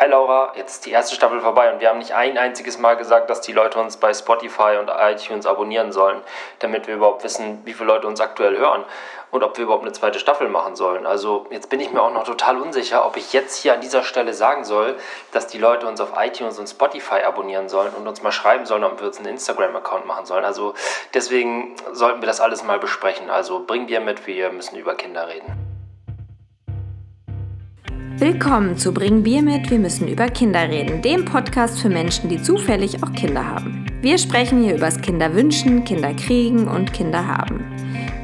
Hi Laura, jetzt ist die erste Staffel vorbei und wir haben nicht ein einziges Mal gesagt, dass die Leute uns bei Spotify und iTunes abonnieren sollen, damit wir überhaupt wissen, wie viele Leute uns aktuell hören und ob wir überhaupt eine zweite Staffel machen sollen. Also jetzt bin ich mir auch noch total unsicher, ob ich jetzt hier an dieser Stelle sagen soll, dass die Leute uns auf iTunes und Spotify abonnieren sollen und uns mal schreiben sollen, ob wir uns einen Instagram-Account machen sollen. Also deswegen sollten wir das alles mal besprechen. Also bring Bier mit, wir müssen über Kinder reden. Willkommen zu Bring Bier mit, wir müssen über Kinder reden, dem Podcast für Menschen, die zufällig auch Kinder haben. Wir sprechen hier übers Kinderwünschen, Kinderkriegen und Kinderhaben.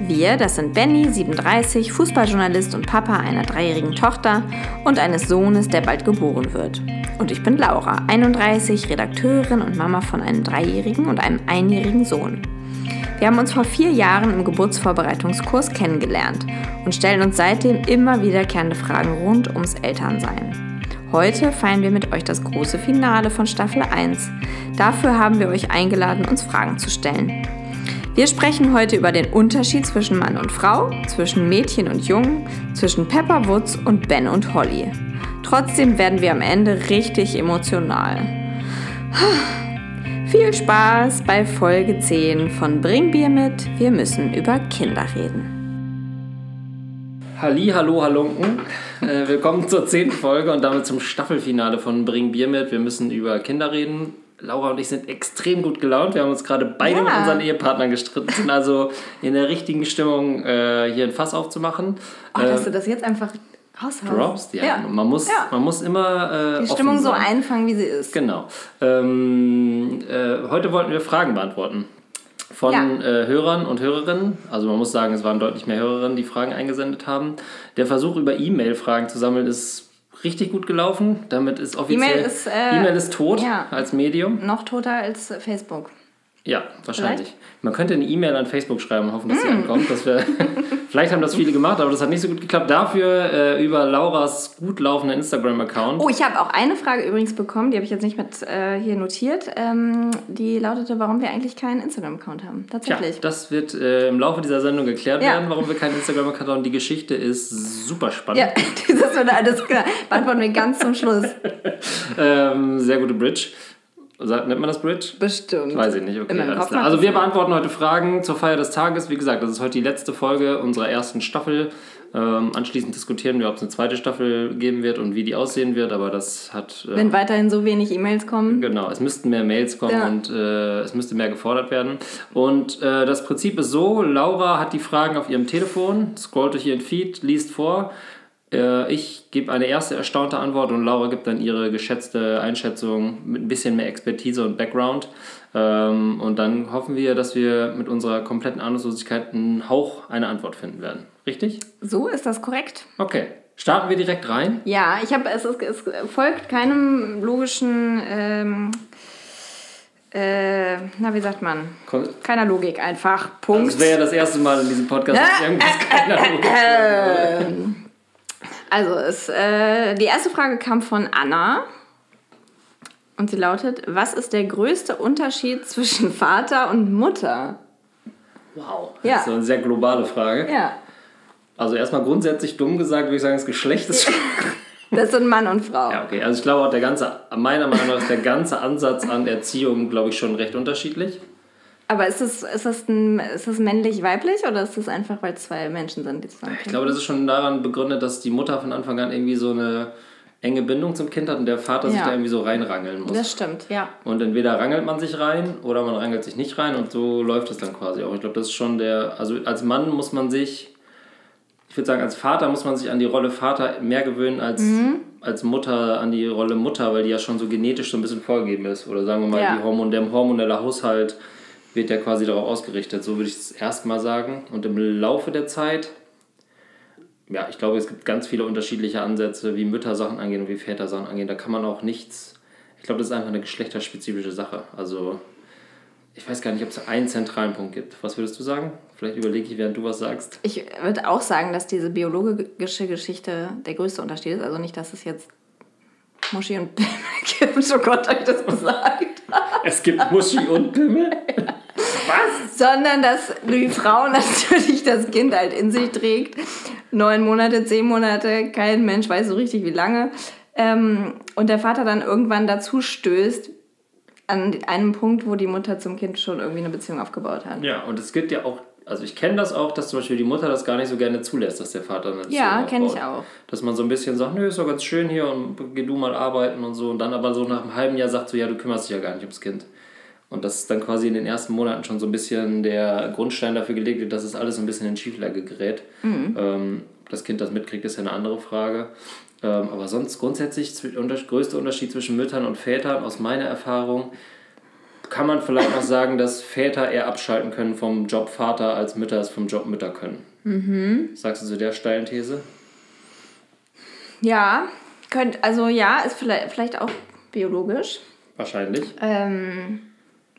Wir, das sind Benny, 37, Fußballjournalist und Papa einer dreijährigen Tochter und eines Sohnes, der bald geboren wird. Und ich bin Laura, 31, Redakteurin und Mama von einem dreijährigen und einem einjährigen Sohn. Wir haben uns vor vier Jahren im Geburtsvorbereitungskurs kennengelernt und stellen uns seitdem immer wiederkehrende Fragen rund ums Elternsein. Heute feiern wir mit euch das große Finale von Staffel 1. Dafür haben wir euch eingeladen, uns Fragen zu stellen. Wir sprechen heute über den Unterschied zwischen Mann und Frau, zwischen Mädchen und Jungen, zwischen Pepper Woods und Ben und Holly. Trotzdem werden wir am Ende richtig emotional. Viel Spaß bei Folge 10 von Bring Bier mit, wir müssen über Kinder reden. Halli, hallo, halunken. Äh, willkommen zur zehnten Folge und damit zum Staffelfinale von Bring Bier mit, wir müssen über Kinder reden. Laura und ich sind extrem gut gelaunt. Wir haben uns gerade beide ja. mit unseren Ehepartnern gestritten, sind also in der richtigen Stimmung, äh, hier ein Fass aufzumahmen. Oh, dass äh, du das jetzt einfach raushauen. Droppst, ja. ja. Man, muss, ja. man muss immer. Äh, Die Stimmung so einfangen, wie sie ist. Genau. Ähm, äh, heute wollten wir Fragen beantworten von ja. äh, Hörern und Hörerinnen. Also man muss sagen, es waren deutlich mehr Hörerinnen, die Fragen eingesendet haben. Der Versuch über E-Mail Fragen zu sammeln ist richtig gut gelaufen. Damit ist offiziell E-Mail ist, äh, e ist tot als Medium. Noch toter als Facebook. Ja, wahrscheinlich. Vielleicht? Man könnte eine E-Mail an Facebook schreiben und hoffen, dass mm. sie ankommt. Dass wir Vielleicht haben das viele gemacht, aber das hat nicht so gut geklappt. Dafür äh, über Lauras gut laufenden Instagram-Account. Oh, ich habe auch eine Frage übrigens bekommen, die habe ich jetzt nicht mit äh, hier notiert. Ähm, die lautete, warum wir eigentlich keinen Instagram-Account haben. Tatsächlich. Ja, das wird äh, im Laufe dieser Sendung geklärt ja. werden, warum wir keinen Instagram-Account haben. Die Geschichte ist super spannend. Ja, das wird alles beantworten wir ganz zum Schluss. ähm, sehr gute Bridge. Nennt man das Bridge? Bestimmt. Weiß ich nicht. Okay. Also wir beantworten heute Fragen zur Feier des Tages. Wie gesagt, das ist heute die letzte Folge unserer ersten Staffel. Ähm, anschließend diskutieren wir, ob es eine zweite Staffel geben wird und wie die aussehen wird, aber das hat... Äh, Wenn weiterhin so wenig E-Mails kommen. Genau, es müssten mehr Mails kommen ja. und äh, es müsste mehr gefordert werden. Und äh, das Prinzip ist so, Laura hat die Fragen auf ihrem Telefon, scrollt durch ihren Feed, liest vor äh, ich gebe eine erste erstaunte Antwort und Laura gibt dann ihre geschätzte Einschätzung mit ein bisschen mehr Expertise und Background. Ähm, und dann hoffen wir, dass wir mit unserer kompletten Ahnungslosigkeit einen Hauch eine Antwort finden werden. Richtig? So ist das korrekt. Okay. Starten wir direkt rein? Ja, ich habe es, es, folgt keinem logischen ähm, äh, na, wie sagt man? Keiner Logik einfach. Punkt. Das wäre ja das erste Mal in diesem Podcast, dass irgendwas keiner Logik äh, also, es, äh, die erste Frage kam von Anna. Und sie lautet: Was ist der größte Unterschied zwischen Vater und Mutter? Wow, das ja. ist eine sehr globale Frage. Ja. Also, erstmal grundsätzlich dumm gesagt, würde ich sagen, das Geschlecht ist. Das sind Mann und Frau. Ja, okay. Also, ich glaube auch, der ganze, meiner Meinung nach ist der ganze Ansatz an Erziehung, glaube ich, schon recht unterschiedlich. Aber ist das, ist das, ein, ist das männlich-weiblich oder ist das einfach, weil zwei Menschen sind, die zusammen Ich glaube, das ist schon daran begründet, dass die Mutter von Anfang an irgendwie so eine enge Bindung zum Kind hat und der Vater ja. sich da irgendwie so reinrangeln muss. Das stimmt, ja. Und entweder rangelt man sich rein oder man rangelt sich nicht rein und so läuft es dann quasi auch. Ich glaube, das ist schon der, also als Mann muss man sich, ich würde sagen, als Vater muss man sich an die Rolle Vater mehr gewöhnen als, mhm. als Mutter an die Rolle Mutter, weil die ja schon so genetisch so ein bisschen vorgegeben ist. Oder sagen wir mal, ja. die Hormon, der hormonelle Haushalt wird ja quasi darauf ausgerichtet. So würde ich es erstmal sagen. Und im Laufe der Zeit, ja, ich glaube, es gibt ganz viele unterschiedliche Ansätze, wie Mütter Sachen angehen und wie Väter Sachen angehen. Da kann man auch nichts, ich glaube, das ist einfach eine geschlechterspezifische Sache. Also, ich weiß gar nicht, ob es einen zentralen Punkt gibt. Was würdest du sagen? Vielleicht überlege ich, während du was sagst. Ich würde auch sagen, dass diese biologische Geschichte der größte Unterschied ist. Also nicht, dass es jetzt Muschi und Pimmel gibt. Oh Gott, habe ich das gesagt? Es gibt Muschi und Pimmel? Was? Sondern dass die Frau natürlich das Kind halt in sich trägt. Neun Monate, zehn Monate, kein Mensch weiß so richtig wie lange. Ähm, und der Vater dann irgendwann dazu stößt, an einem Punkt, wo die Mutter zum Kind schon irgendwie eine Beziehung aufgebaut hat. Ja, und es gibt ja auch, also ich kenne das auch, dass zum Beispiel die Mutter das gar nicht so gerne zulässt, dass der Vater eine Beziehung Ja, kenne ich auch. Dass man so ein bisschen sagt, nö, ist doch ganz schön hier und geh du mal arbeiten und so. Und dann aber so nach einem halben Jahr sagt so, ja, du kümmerst dich ja gar nicht ums Kind. Und das ist dann quasi in den ersten Monaten schon so ein bisschen der Grundstein dafür gelegt wird, dass es alles so ein bisschen in Schieflage gerät. Ähm, ob das Kind das mitkriegt, ist ja eine andere Frage. Ähm, aber sonst grundsätzlich unter- größte Unterschied zwischen Müttern und Vätern aus meiner Erfahrung kann man vielleicht noch sagen, dass Väter eher abschalten können vom Job Vater, als Mütter es vom Job Mütter können. Sagst du zu der steilen These? Ja, könnt, also ja, ist vielleicht, vielleicht auch biologisch. Wahrscheinlich. Ähm,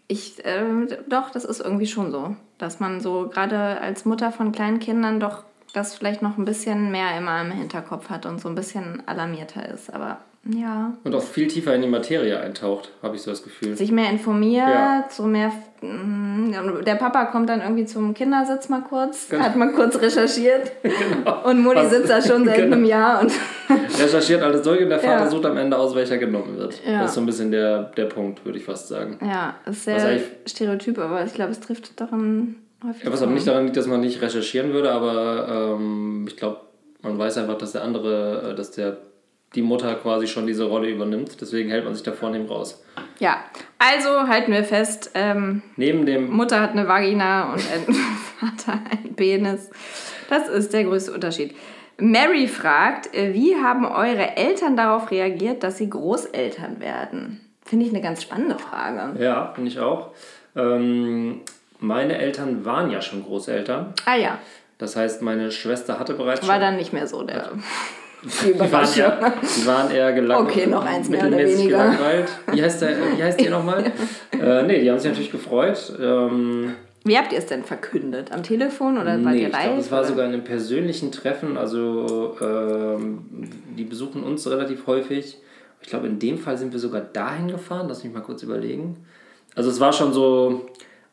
ich, ähm, doch, das ist irgendwie schon so, dass man so gerade als Mutter von kleinen Kindern doch das vielleicht noch ein bisschen mehr immer im Hinterkopf hat und so ein bisschen alarmierter ist. Aber ja, Und auch viel tiefer in die Materie eintaucht, habe ich so das Gefühl. sich mehr informiert, Ja. so mehr. mm, Der Papa kommt dann irgendwie zum Kindersitz mal kurz, Genau. hat mal kurz recherchiert und Mutti Was- sitzt da schon seit Genau. einem Jahr und Recherchiert alles durch und der Vater Ja. sucht am Ende aus, welcher genommen wird. Ja. Das ist so ein bisschen der, der Punkt, würde ich fast sagen. ja, ist sehr stereotyp, aber ich glaube, es trifft ein häufig. Ja, was aber nicht daran liegt, dass man nicht recherchieren würde, aber ähm, ich glaube, man weiß einfach, dass der andere, äh, dass der die Mutter quasi schon diese Rolle übernimmt. Deswegen hält man sich da vornehm raus. Ja, also halten wir fest, ähm, Neben dem Mutter hat eine Vagina und ein Vater ein Penis. Das ist der größte Unterschied. Mary fragt, äh, wie haben eure Eltern darauf reagiert, dass sie Großeltern werden? Finde ich eine ganz spannende Frage. Ja, finde ich auch. Ähm, meine Eltern waren ja schon Großeltern. Ah ja, Das heißt, meine Schwester hatte bereits war schon. dann nicht mehr so der die Die waren, ja, die waren eher gelangweilt. Okay, noch eins mehr oder weniger. gelangweilt. Wie heißt, der, wie heißt die nochmal? äh, nee, die haben sich natürlich gefreut. Ähm, Wie habt ihr es denn verkündet? Am Telefon oder wart nee, ich live? glaube, es war oder? sogar in einem persönlichen Treffen. Also, ähm, die besuchen uns relativ häufig. Ich glaube, in dem Fall sind wir sogar dahin gefahren. Lass mich mal kurz überlegen. Also, es war schon so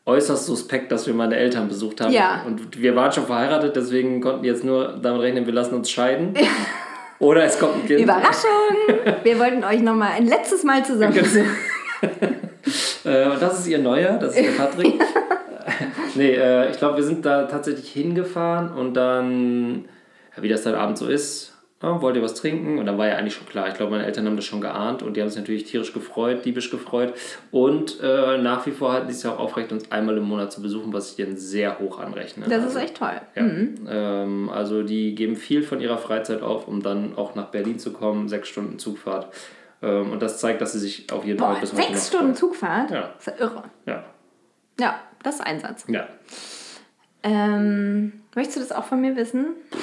äußerst suspekt, dass wir meine Eltern besucht haben. Ja. Und wir waren schon verheiratet, deswegen konnten die jetzt nur damit rechnen, wir lassen uns scheiden. Oder es kommt ein Kind. Überraschung! Wir wollten euch nochmal ein letztes Mal zusammen besuchen. Äh, und das ist ihr Neuer, das ist der Patrick. nee, äh, ich glaube, wir sind da tatsächlich hingefahren und dann, wie das dann abends so ist, ja, wollt ihr was trinken? Und dann war ja eigentlich schon klar. Ich glaube, meine Eltern haben das schon geahnt und die haben sich natürlich tierisch gefreut, diebisch gefreut. Und äh, nach wie vor halten sie es ja auch aufrecht, uns einmal im Monat zu besuchen, was ich denen sehr hoch anrechne. Das Also, ist echt toll. ja. Ähm, also die geben viel von ihrer Freizeit auf, um dann auch nach Berlin zu kommen, sechs Stunden Zugfahrt. Ähm, und das zeigt, dass sie sich auf jeden Fall bis heute sechs Stunden. Zugfahrt? Ja. Das ist ja irre. Ja, Ja, das ist Einsatz. ja. Ähm, möchtest du das auch von mir wissen? Soll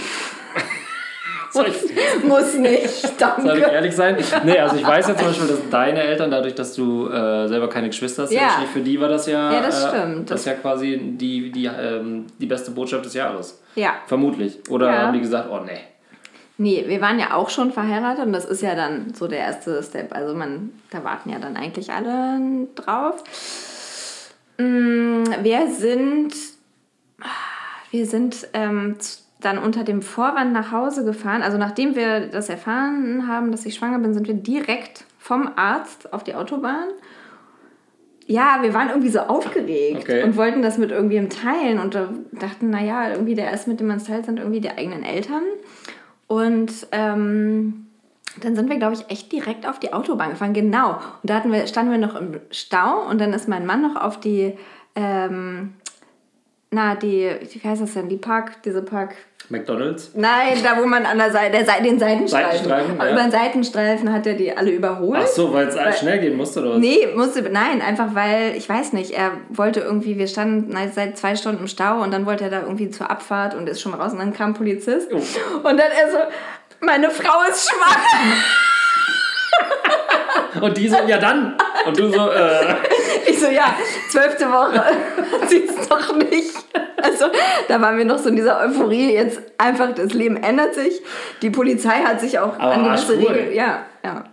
ich, Muss nicht, soll ich danke. ehrlich sein? Nee, also ich weiß ja zum Beispiel, dass deine Eltern, dadurch, dass du äh, selber keine Geschwister hast, Ja. für die war das ja, Ja, das äh, stimmt. das ist ja quasi die, die, ähm, die beste Botschaft des Jahres. Ja. Vermutlich. Oder Ja. haben die gesagt, oh nee. Nee, wir waren ja auch schon verheiratet und das ist ja dann so der erste Step. Also man, da warten ja dann eigentlich alle drauf. Mm, Wir sind, wir sind ähm, dann unter dem Vorwand nach Hause gefahren. Also nachdem wir das erfahren haben, dass ich schwanger bin, sind wir direkt vom Arzt auf die Autobahn. Ja, wir waren irgendwie so aufgeregt Okay. und wollten das mit irgendwem teilen und da dachten, naja, irgendwie der erste, mit dem man es teilt, sind irgendwie die eigenen Eltern. Und ähm, dann sind wir, glaube ich, echt direkt auf die Autobahn gefahren. Genau. Und da hatten wir, standen wir noch im Stau und dann ist mein Mann noch auf die, ähm, na, die, wie heißt das denn, die Park, diese Park, McDonalds? Nein, da wo man an der Seite, der Seite den Seitenstreifen. Seitenstreifen, ja. Über den Seitenstreifen hat er die alle überholt. Ach so, weil es schnell gehen musste oder was? Nee, musste, nein, einfach weil, ich weiß nicht, er wollte irgendwie, wir standen seit zwei Stunden im Stau und dann wollte er da irgendwie zur Abfahrt und ist schon raus und dann kam ein Polizist. Oh. Und dann er so, meine Frau ist schwanger. Und die so, ja dann. Und du so, äh. Ich so, ja, zwölfte Woche, sie es doch nicht. Also da waren wir noch so in dieser Euphorie, jetzt einfach das Leben ändert sich. Die Polizei hat sich auch Aber an gewisse. Regeln, ja, ja.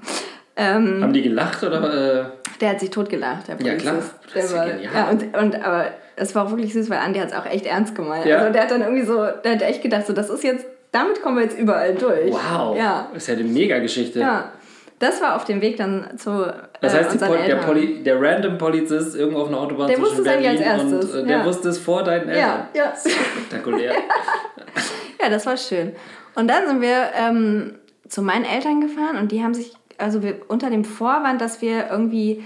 Ähm, Haben die gelacht oder? Äh, Der hat sich totgelacht, der Ja, Polizist. klar. Das Der ist ja war, ja, und, und, aber es war auch wirklich süß, weil Andi hat es auch echt ernst gemeint. Ja. Also der hat dann irgendwie so, der hat echt gedacht, so, das ist jetzt, damit kommen wir jetzt überall durch. wow. Ja. Das ist ja eine Mega-Geschte. Ja. Das war auf dem Weg dann zu äh, Das heißt, Pol der. Poli der random Polizist irgendwo auf einer Autobahn Der zwischen wusste es eigentlich Berlin als erstes, und äh, der ja. wusste es vor deinen Eltern. Ja, ja. Spektakulär. Ja, das war schön. Und dann sind wir ähm, zu meinen Eltern gefahren und die haben sich, also wir, unter dem Vorwand, dass wir irgendwie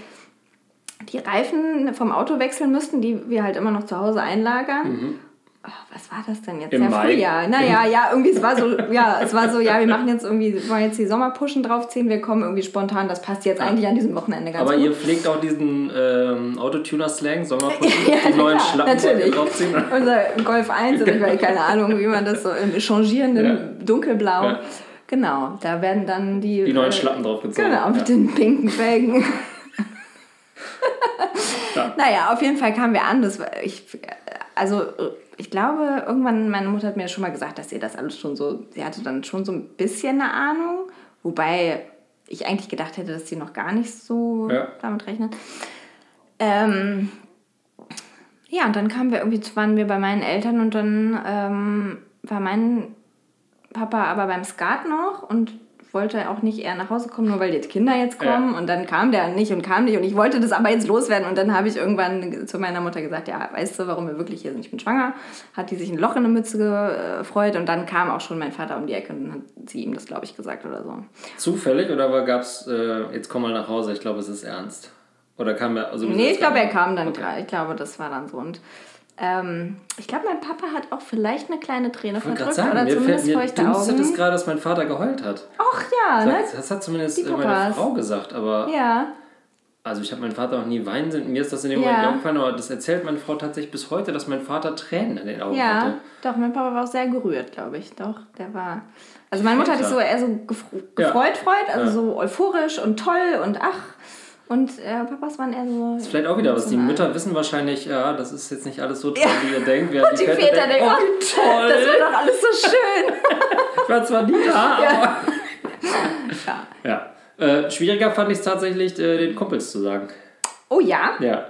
die Reifen vom Auto wechseln müssten, die wir halt immer noch zu Hause einlagern. Oh, was war das denn jetzt? Im ja, Mai? Frühjahr. Naja, ja, irgendwie, es war so, ja, es war so, ja, wir machen jetzt irgendwie, wir wollen jetzt die Sommerpushen draufziehen, wir kommen irgendwie spontan, das passt jetzt eigentlich an diesem Wochenende ganz Aber gut. ihr pflegt auch diesen ähm, Autotuner-Slang, Sommerputzen, Ja, die neuen klar, Schlappen natürlich. draufziehen. Unser Golf 1 oder ich weiß keine Ahnung, wie man das so im changierenden Ja. Dunkelblau. Ja. Genau, da werden dann die. Die neuen äh, Schlappen draufgezogen. Genau, mit Ja. den pinken Felgen. Ja. Naja, auf jeden Fall kamen wir an. Das war, ich, also, ich glaube, irgendwann, meine Mutter hat mir schon mal gesagt, dass ihr das alles schon so, sie hatte dann schon so ein bisschen eine Ahnung, wobei ich eigentlich gedacht hätte, dass sie noch gar nicht so Ja. damit rechnet. Ähm, ja, und dann kamen wir irgendwie, waren wir bei meinen Eltern und dann ähm, war mein Papa aber beim Skat noch und wollte auch nicht eher nach Hause kommen, nur weil die Kinder jetzt kommen. Und dann kam der nicht und kam nicht. Und ich wollte das aber jetzt loswerden. Und dann habe ich irgendwann zu meiner Mutter gesagt, ja, weißt du, warum wir wirklich hier sind? Ich bin schwanger. Hat die sich ein Loch in der Mütze gefreut. Und dann kam auch schon mein Vater um die Ecke und dann hat sie ihm das, glaube ich, gesagt oder so. Zufällig oder gab es, äh, jetzt komm mal nach Hause, ich glaube, es ist ernst. Oder kam er, also Nee, ich glaube, er kam dann Okay. Ich glaube, das war dann so. Und ähm, ich glaube, mein Papa hat auch vielleicht eine kleine Träne Ich verdrückt sagen, oder mir, fällt, zumindest mir feuchte Augen. gerade, dass mein Vater geheult hat. Ach ja, ne? Das, das hat zumindest äh, meine. Frau gesagt, aber Ja. also ich habe meinen Vater auch nie weinen sehen. Mir ist das in dem Ja. Moment aufgefallen, aber das erzählt meine Frau tatsächlich bis heute, dass mein Vater Tränen in den Augen Ja, hatte. doch, mein Papa war auch sehr gerührt, glaube ich. Doch, der war. Also meine Mutter hat sich so eher so gefr Ja. gefreut, freut, also Ja. so euphorisch und toll und ach. Und äh, Papas waren eher so. Das ist vielleicht auch wieder was. Die. Mütter wissen wahrscheinlich, ja, das ist jetzt nicht alles so toll, wie ihr denkt. Und die Väter denken, oh, oh, toll. das wird doch alles so schön. Ich war zwar nie da, Ja. aber... ja. Ja. Äh, schwieriger fand ich es tatsächlich, äh, den Kumpels zu sagen. Oh ja? Ja.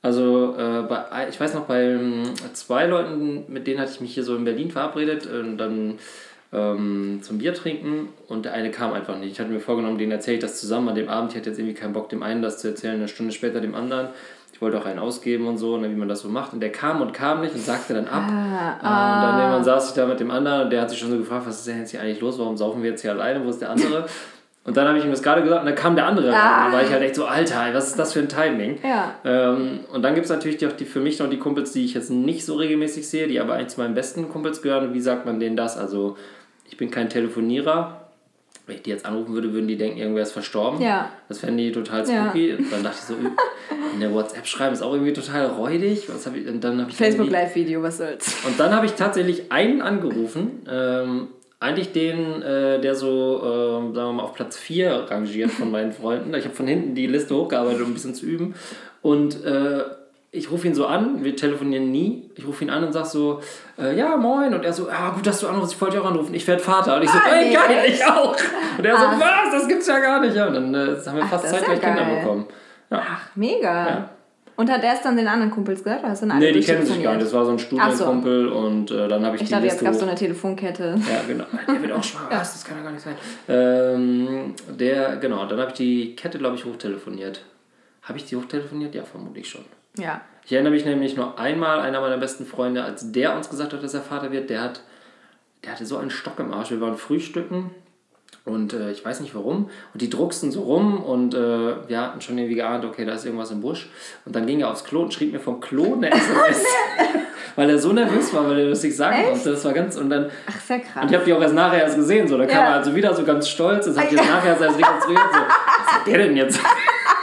Also, äh, bei, ich weiß noch, bei ähm, zwei Leuten, mit denen hatte ich mich hier so in Berlin verabredet und dann ähm, zum Bier trinken und der eine kam einfach nicht. Ich hatte mir vorgenommen, den erzähle ich das zusammen an dem Abend. Ich hatte jetzt irgendwie keinen Bock, dem einen das zu erzählen, eine Stunde später dem anderen. Ich wollte auch einen ausgeben und so, ne, wie man das so macht. Und der kam und kam nicht und sagte dann ab. Ah, und dann irgendwann saß ich da mit dem anderen und der hat sich schon so gefragt, was ist denn jetzt hier eigentlich los? Warum saufen wir jetzt hier alleine? Wo ist der andere? Und dann habe ich ihm das gerade gesagt und dann kam der andere. Ah. Und dann war ich halt echt so, Alter, was ist das für ein Timing? Ja. Ähm, und dann gibt es natürlich die, auch die, für mich noch die Kumpels, die ich jetzt nicht so regelmäßig sehe, die aber eigentlich zu meinen besten Kumpels gehören. Und wie sagt man denen das? Also, ich bin kein Telefonierer. Wenn ich die jetzt anrufen würde, würden die denken, irgendwer ist verstorben. Ja. Das fänden die total Ja. spooky. Dann dachte ich so, in der WhatsApp schreiben ist auch irgendwie total räudig. Was hab ich, und dann hab ich Facebook irgendwie- Live-Video, was soll's. und dann habe ich tatsächlich einen angerufen, ähm, eigentlich den, äh, der so, ähm, sagen wir mal, auf Platz 4 rangiert von meinen Freunden. Ich habe von hinten die Liste hochgearbeitet, um ein bisschen zu üben. Und äh, ich rufe ihn so an, wir telefonieren nie. Ich rufe ihn an und sage so, äh, ja, moin. Und er so, ja, gut, dass du anrufst, ich wollte dich auch anrufen. Ich werde Vater. Und ich so, Ah, ey, geil, ich auch. Und er so, Ah. was, das gibt's ja gar nicht. Ja, und dann äh, haben wir Ach, fast zeitgleich ja Kinder bekommen. Ja. Ach, mega. Ja. Und hat er es dann den anderen Kumpels gesagt? Oder hast du Nee, die kennen sich gar nicht. Das war so ein Ach so. Studienkumpel und äh, dann habe ich, Ich die dachte, jetzt Liste gab es so eine Telefonkette. Ja, genau. Der wird auch schwanger. Was? Das kann ja gar nicht sein. Ähm, der, genau, dann habe ich die Kette, glaube ich, hochtelefoniert. Habe ich die hochtelefoniert? Ja, vermutlich schon. Ja. Ich erinnere mich nämlich nur einmal, einer meiner besten Freunde, als der uns gesagt hat, dass er Vater wird, der hat, der hatte so einen Stock im Arsch. Wir waren frühstücken und äh, ich weiß nicht warum. Und die drucksten so rum und äh, wir hatten schon irgendwie geahnt, okay, da ist irgendwas im Busch. Und dann ging er aufs Klo und schrieb mir vom Klo eine SMS. weil er so nervös war, weil er das nicht sagen Echt? konnte. Das war ganz, und dann, Ach, sehr krass. und ich habe die auch erst nachher erst gesehen. So. Da kam Ja. er also wieder so ganz stolz. Das hat jetzt nachher erst rekonstruiert. So, was hat der denn jetzt?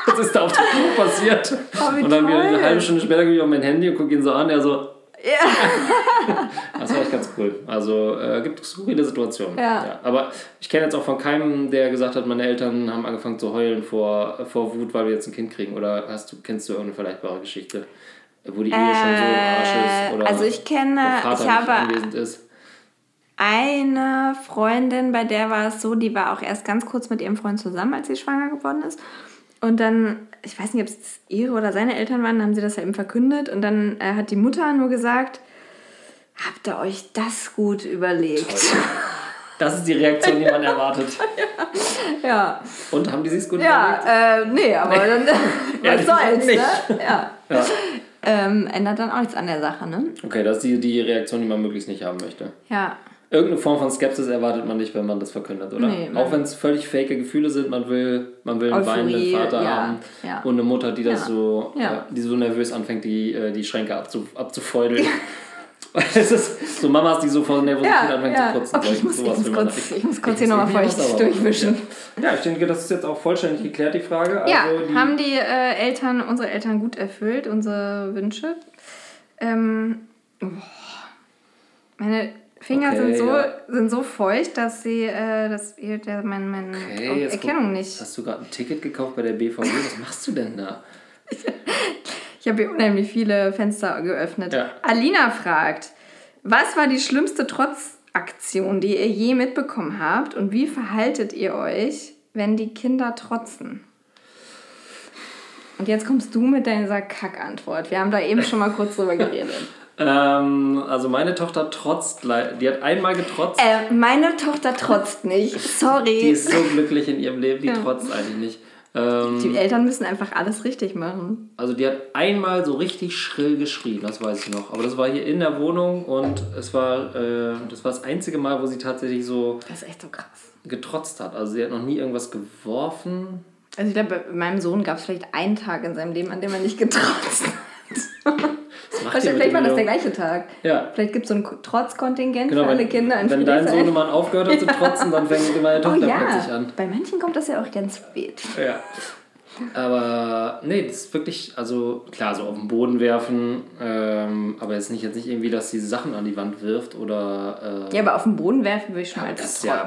Was ist da auf dem Klo passiert? Oh, und dann wieder eine halbe Stunde später gehe ich auf mein Handy und gucke ihn so an. Er so, ja. das war echt ganz cool. Also äh, gibt es skurrile Situationen. Ja. Aber ich kenne jetzt auch von keinem, der gesagt hat, meine Eltern haben angefangen zu heulen vor, vor Wut, weil wir jetzt ein Kind kriegen. Oder hast du, kennst du irgendeine vergleichbare Geschichte, wo die Ehe schon so im Arsch ist? Oder also ich kenne, ich habe anwesend ist? eine Freundin, bei der war es so, die war auch erst ganz kurz mit ihrem Freund zusammen, als sie schwanger geworden ist. Und dann, ich weiß nicht, ob es ihre oder seine Eltern waren, dann haben sie das ja eben verkündet. Und dann äh, hat die Mutter nur gesagt, habt ihr euch das gut überlegt? Das ist die Reaktion, die man erwartet. Ja. Und haben die sich's gut Ja, äh, nee, aber dann, Ehrlich was soll's, nicht. ne? Ja. Ja. Ähm, ändert dann auch nichts an der Sache, ne? Okay, das ist die, die Reaktion, die man möglichst nicht haben möchte. Ja. Irgendeine Form von Skepsis erwartet man nicht, wenn man das verkündet, oder? Nee, Auch wenn es völlig fake Gefühle sind, man will, man will einen weinenden Vater ja, haben ja. und eine Mutter, die das Ja. so, Ja. die so nervös anfängt, die, äh, die Schränke abzu, abzufeudeln. es ist so Mamas, die so vor Nervosität Ja, anfangen ja. zu putzen. Okay, ich muss, ich muss kurz, ich muss kurz hier nochmal feucht durchwischen. Ja, ich denke, das ist jetzt auch vollständig geklärt, die Frage. Ja, Also die, haben die äh, Eltern, unsere Eltern gut erfüllt, unsere Wünsche. Ähm, oh, meine Finger Okay, sind, so, ja. sind so feucht, dass sie, äh, dass ihr der, mein, meine Okay, Erkennung guck- nicht. Hast du gerade ein Ticket gekauft bei der BVG? Was machst du denn da? Ich habe hier unheimlich viele Fenster geöffnet. Ja. Alina fragt, was war die schlimmste Trotzaktion, die ihr je mitbekommen habt und wie verhaltet ihr euch, wenn die Kinder trotzen? Und jetzt kommst du mit deiner Kackantwort. Wir haben da eben schon mal kurz drüber geredet. Ähm, also meine Tochter trotzt, die hat einmal getrotzt. Äh, meine Tochter trotzt nicht. Sorry. Die ist so glücklich in ihrem Leben, die Ja. trotzt eigentlich nicht. Ähm, Die Eltern müssen einfach alles richtig machen. also die hat einmal so richtig schrill geschrien, das weiß ich noch. Aber das war hier in der Wohnung und es war, äh, das war das einzige Mal, wo sie tatsächlich so Das ist echt so krass. getrotzt hat. Also sie hat noch nie irgendwas geworfen. Also ich glaube, bei meinem Sohn gab es vielleicht einen Tag in seinem Lem, an dem er nicht getrotzt hat. Die Vielleicht, war das der gleiche Tag. Ja. Vielleicht gibt es so ein Trotzkontingent Genau, für alle wenn, Kinder in wenn dein. Sohnemann aufgehört hat zu trotzen, dann fängt meine Oh Tochter ja, plötzlich an. bei manchen kommt das ja auch ganz spät. Ja. Aber nee, das ist wirklich, also klar, so auf den Boden werfen, ähm, aber jetzt nicht, jetzt nicht irgendwie, dass sie Sachen an die Wand wirft oder. Äh, Ja, aber auf den Boden werfen würde ich schon als das, Trotz. ja,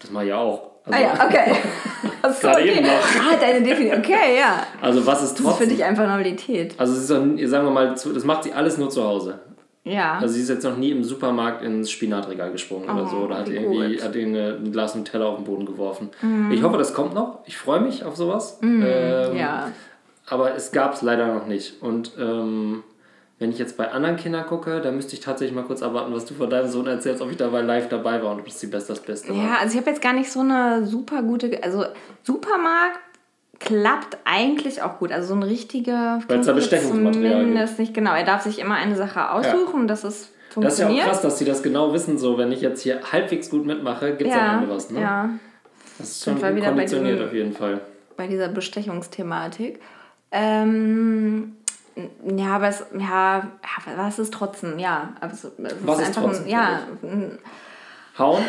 das mache ich auch. Also, Ah ja, okay. Achso, Gerade okay. eben noch. Ah, deine Definition. Okay, ja. also was ist Das ist für trotzdem? dich einfach Normalität. Also sie ist doch, sagen wir mal, das macht sie alles nur zu Hause. Ja. Also sie ist jetzt noch nie im Supermarkt ins Spinatregal gesprungen oder Oh, so. Oder hat wie irgendwie gut. hat ein Glas Nutella auf den Boden geworfen. Mhm. Ich hoffe, das kommt noch. Ich freue mich auf sowas. Ähm, ja. Aber es gab es leider noch nicht. Und ähm, wenn ich jetzt bei anderen Kindern gucke, dann müsste ich tatsächlich mal kurz erwarten, was du von deinem Sohn erzählst, ob ich dabei live dabei war und ob das die Beste das Beste war. Ja, also ich habe jetzt gar nicht so eine super gute. Also Supermarkt klappt eigentlich auch gut. Also so ein richtiger. Weil es da Bestechungsmaterial gibt. Nicht genau. Er darf sich immer eine Sache aussuchen und das ist Das ist ja auch krass, dass sie das genau wissen. So, wenn ich jetzt hier halbwegs gut mitmache, gibt es am ja, Ende was. Ne? ja, Das ist schon konditioniert diesem- auf jeden Fall. bei dieser Bestechungsthematik. Ähm, ja, aber es, ja, was ist trotzdem? Ja, aber es, es Was ist ist trotzdem ein, ja, Hauen,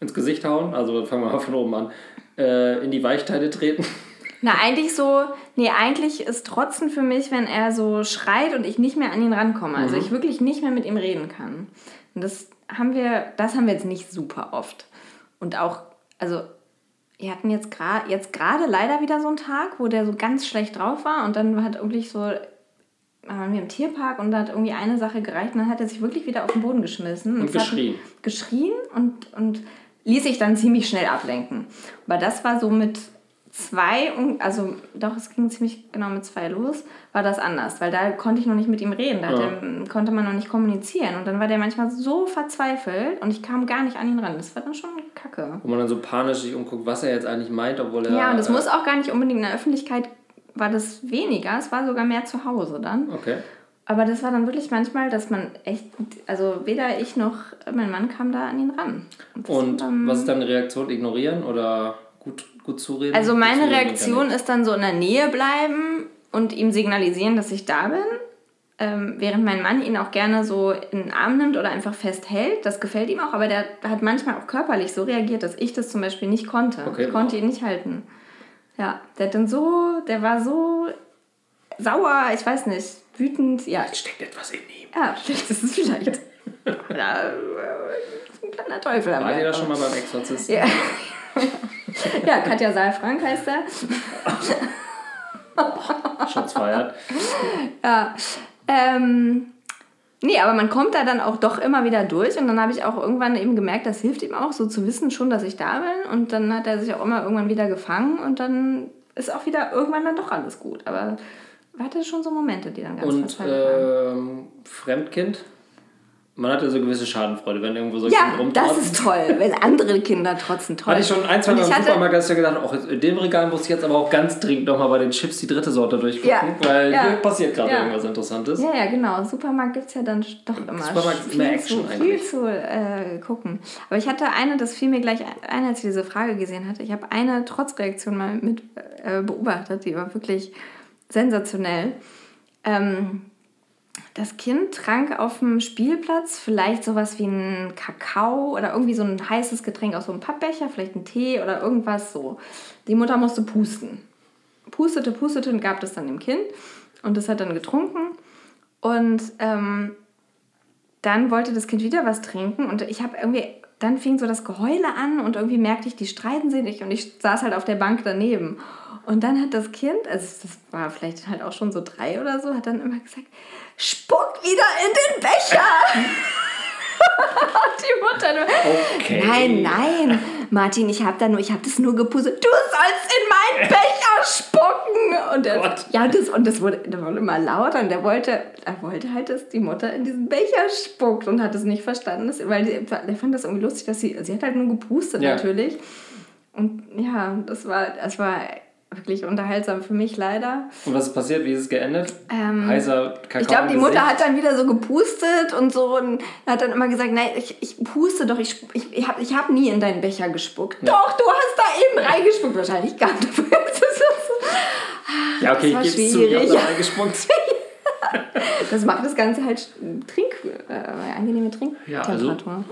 ins Gesicht hauen, also fangen wir mal von oben an. Äh, in die Weichteile treten. Na, eigentlich so, nee, eigentlich ist trotzdem für mich, wenn er so schreit und ich nicht mehr an ihn rankomme. Also ich wirklich nicht mehr mit ihm reden kann. Und das haben wir, das haben wir jetzt nicht super oft. Und auch, also wir hatten jetzt gerade jetzt gerade leider wieder so einen Tag, wo der so ganz schlecht drauf war und dann hat wirklich so waren wir im Tierpark und da hat irgendwie eine Sache gereicht und dann hat er sich wirklich wieder auf den Boden geschmissen. Und hat geschrien. Geschrien und, und ließ sich dann ziemlich schnell ablenken. Aber das war so mit zwei, und- also doch, es ging ziemlich genau mit zwei los, war das anders, weil da konnte ich noch nicht mit ihm reden, da Ja. konnte man noch nicht kommunizieren und dann war der manchmal so verzweifelt und ich kam gar nicht an ihn ran. Das war dann schon kacke. Wo man dann so panisch sich umguckt, was er jetzt eigentlich meint, obwohl er. Ja, und das äh, muss auch gar nicht unbedingt in der Öffentlichkeit, war das weniger, es war sogar mehr zu Hause dann. Okay. Aber das war dann wirklich manchmal, dass man echt, also weder ich noch mein Mann kam da an ihn ran. Und war dann- was ist deine Reaktion? Ignorieren oder gut, gut zureden? Also meine zureden Reaktion ist dann so in der Nähe bleiben und ihm signalisieren, dass ich da bin. Ähm, während mein Mann ihn auch gerne so in den Arm nimmt oder einfach festhält. Das gefällt ihm auch, aber der hat manchmal auch körperlich so reagiert, dass ich das zum Beispiel nicht konnte. Okay, ich konnte wow. ihn nicht halten. Ja, der hat dann so, der war so sauer, ich weiß nicht, wütend. Ja, Steckt etwas in ihm. ja vielleicht ist es vielleicht. ja, äh, ein kleiner Teufel am War ihr da schon mal beim Exorzisten? Ja. ja, Katja Saalfrank heißt er. Schatz feiert. Ja. Ähm, nee, aber man kommt da dann auch doch immer wieder durch und dann habe ich auch irgendwann eben gemerkt, das hilft ihm auch, so zu wissen schon, dass ich da bin und dann hat er sich auch immer irgendwann wieder gefangen und dann ist auch wieder irgendwann dann doch alles gut. Aber hatte schon so Momente, die dann ganz Und ähm, Fremdkind? Man hat ja so gewisse Schadenfreude, wenn irgendwo so Ja, das ist toll, wenn andere Kinder trotzen. Toll. Hatte ich schon ein, zwei Mal im Supermarkt gedacht, auch in dem Regal muss ich jetzt aber auch ganz dringend nochmal bei den Chips die dritte Sorte durchgucken, Ja, weil ja, hier passiert gerade ja. irgendwas Interessantes. Ja, ja, genau. Supermarkt gibt es ja dann doch immer Supermarkt viel, mehr Action zu, eigentlich. viel zu äh, gucken. Aber ich hatte eine, das fiel mir gleich ein, als ich diese Frage gesehen hatte. Ich habe eine Trotzreaktion mal mit äh, beobachtet, die war wirklich sensationell. Ähm, das Kind trank auf dem Spielplatz vielleicht sowas wie einen Kakao oder irgendwie so ein heißes Getränk aus so einem Pappbecher, vielleicht einen Tee oder irgendwas so. Die Mutter musste pusten. Pustete, pustete und gab das dann dem Kind. Und das hat dann getrunken. Und ähm, dann wollte das Kind wieder was trinken. Und ich habe irgendwie, dann fing so das Geheule an und irgendwie merkte ich, die streiten sich nicht. Und ich saß halt auf der Bank daneben. Und dann hat das Kind, also das war vielleicht halt auch schon so drei oder so, hat dann immer gesagt, spuck wieder in den Becher. Und die Mutter nur, Okay. nein, nein, Martin, ich habe da nur, ich habe das nur gepustet. Du sollst in meinen Becher spucken. Und der, Gott. ja, das, und das wurde, das wurde immer lauter und der wollte, er wollte halt, dass die Mutter in diesen Becher spuckt und hat es nicht verstanden, dass, weil die, der fand das irgendwie lustig, dass sie, sie hat halt nur gepustet Ja. natürlich. Und ja, das war, das war wirklich unterhaltsam für mich leider. Und was ist passiert? Wie ist es geendet? Ähm, Heißer Kakao. Ich glaube, die Mutter Gesicht? hat dann wieder so gepustet und so und hat dann immer gesagt, nein, ich, ich puste doch, ich, ich, ich habe ich hab nie in deinen Becher gespuckt. Doch, du hast da eben reingespuckt. Wahrscheinlich gar nicht. Ja, okay, ich gebe zu, ich habe da reingespuckt. das macht das Ganze halt Trink, äh, angenehme Ja, also- Trinktemperatur.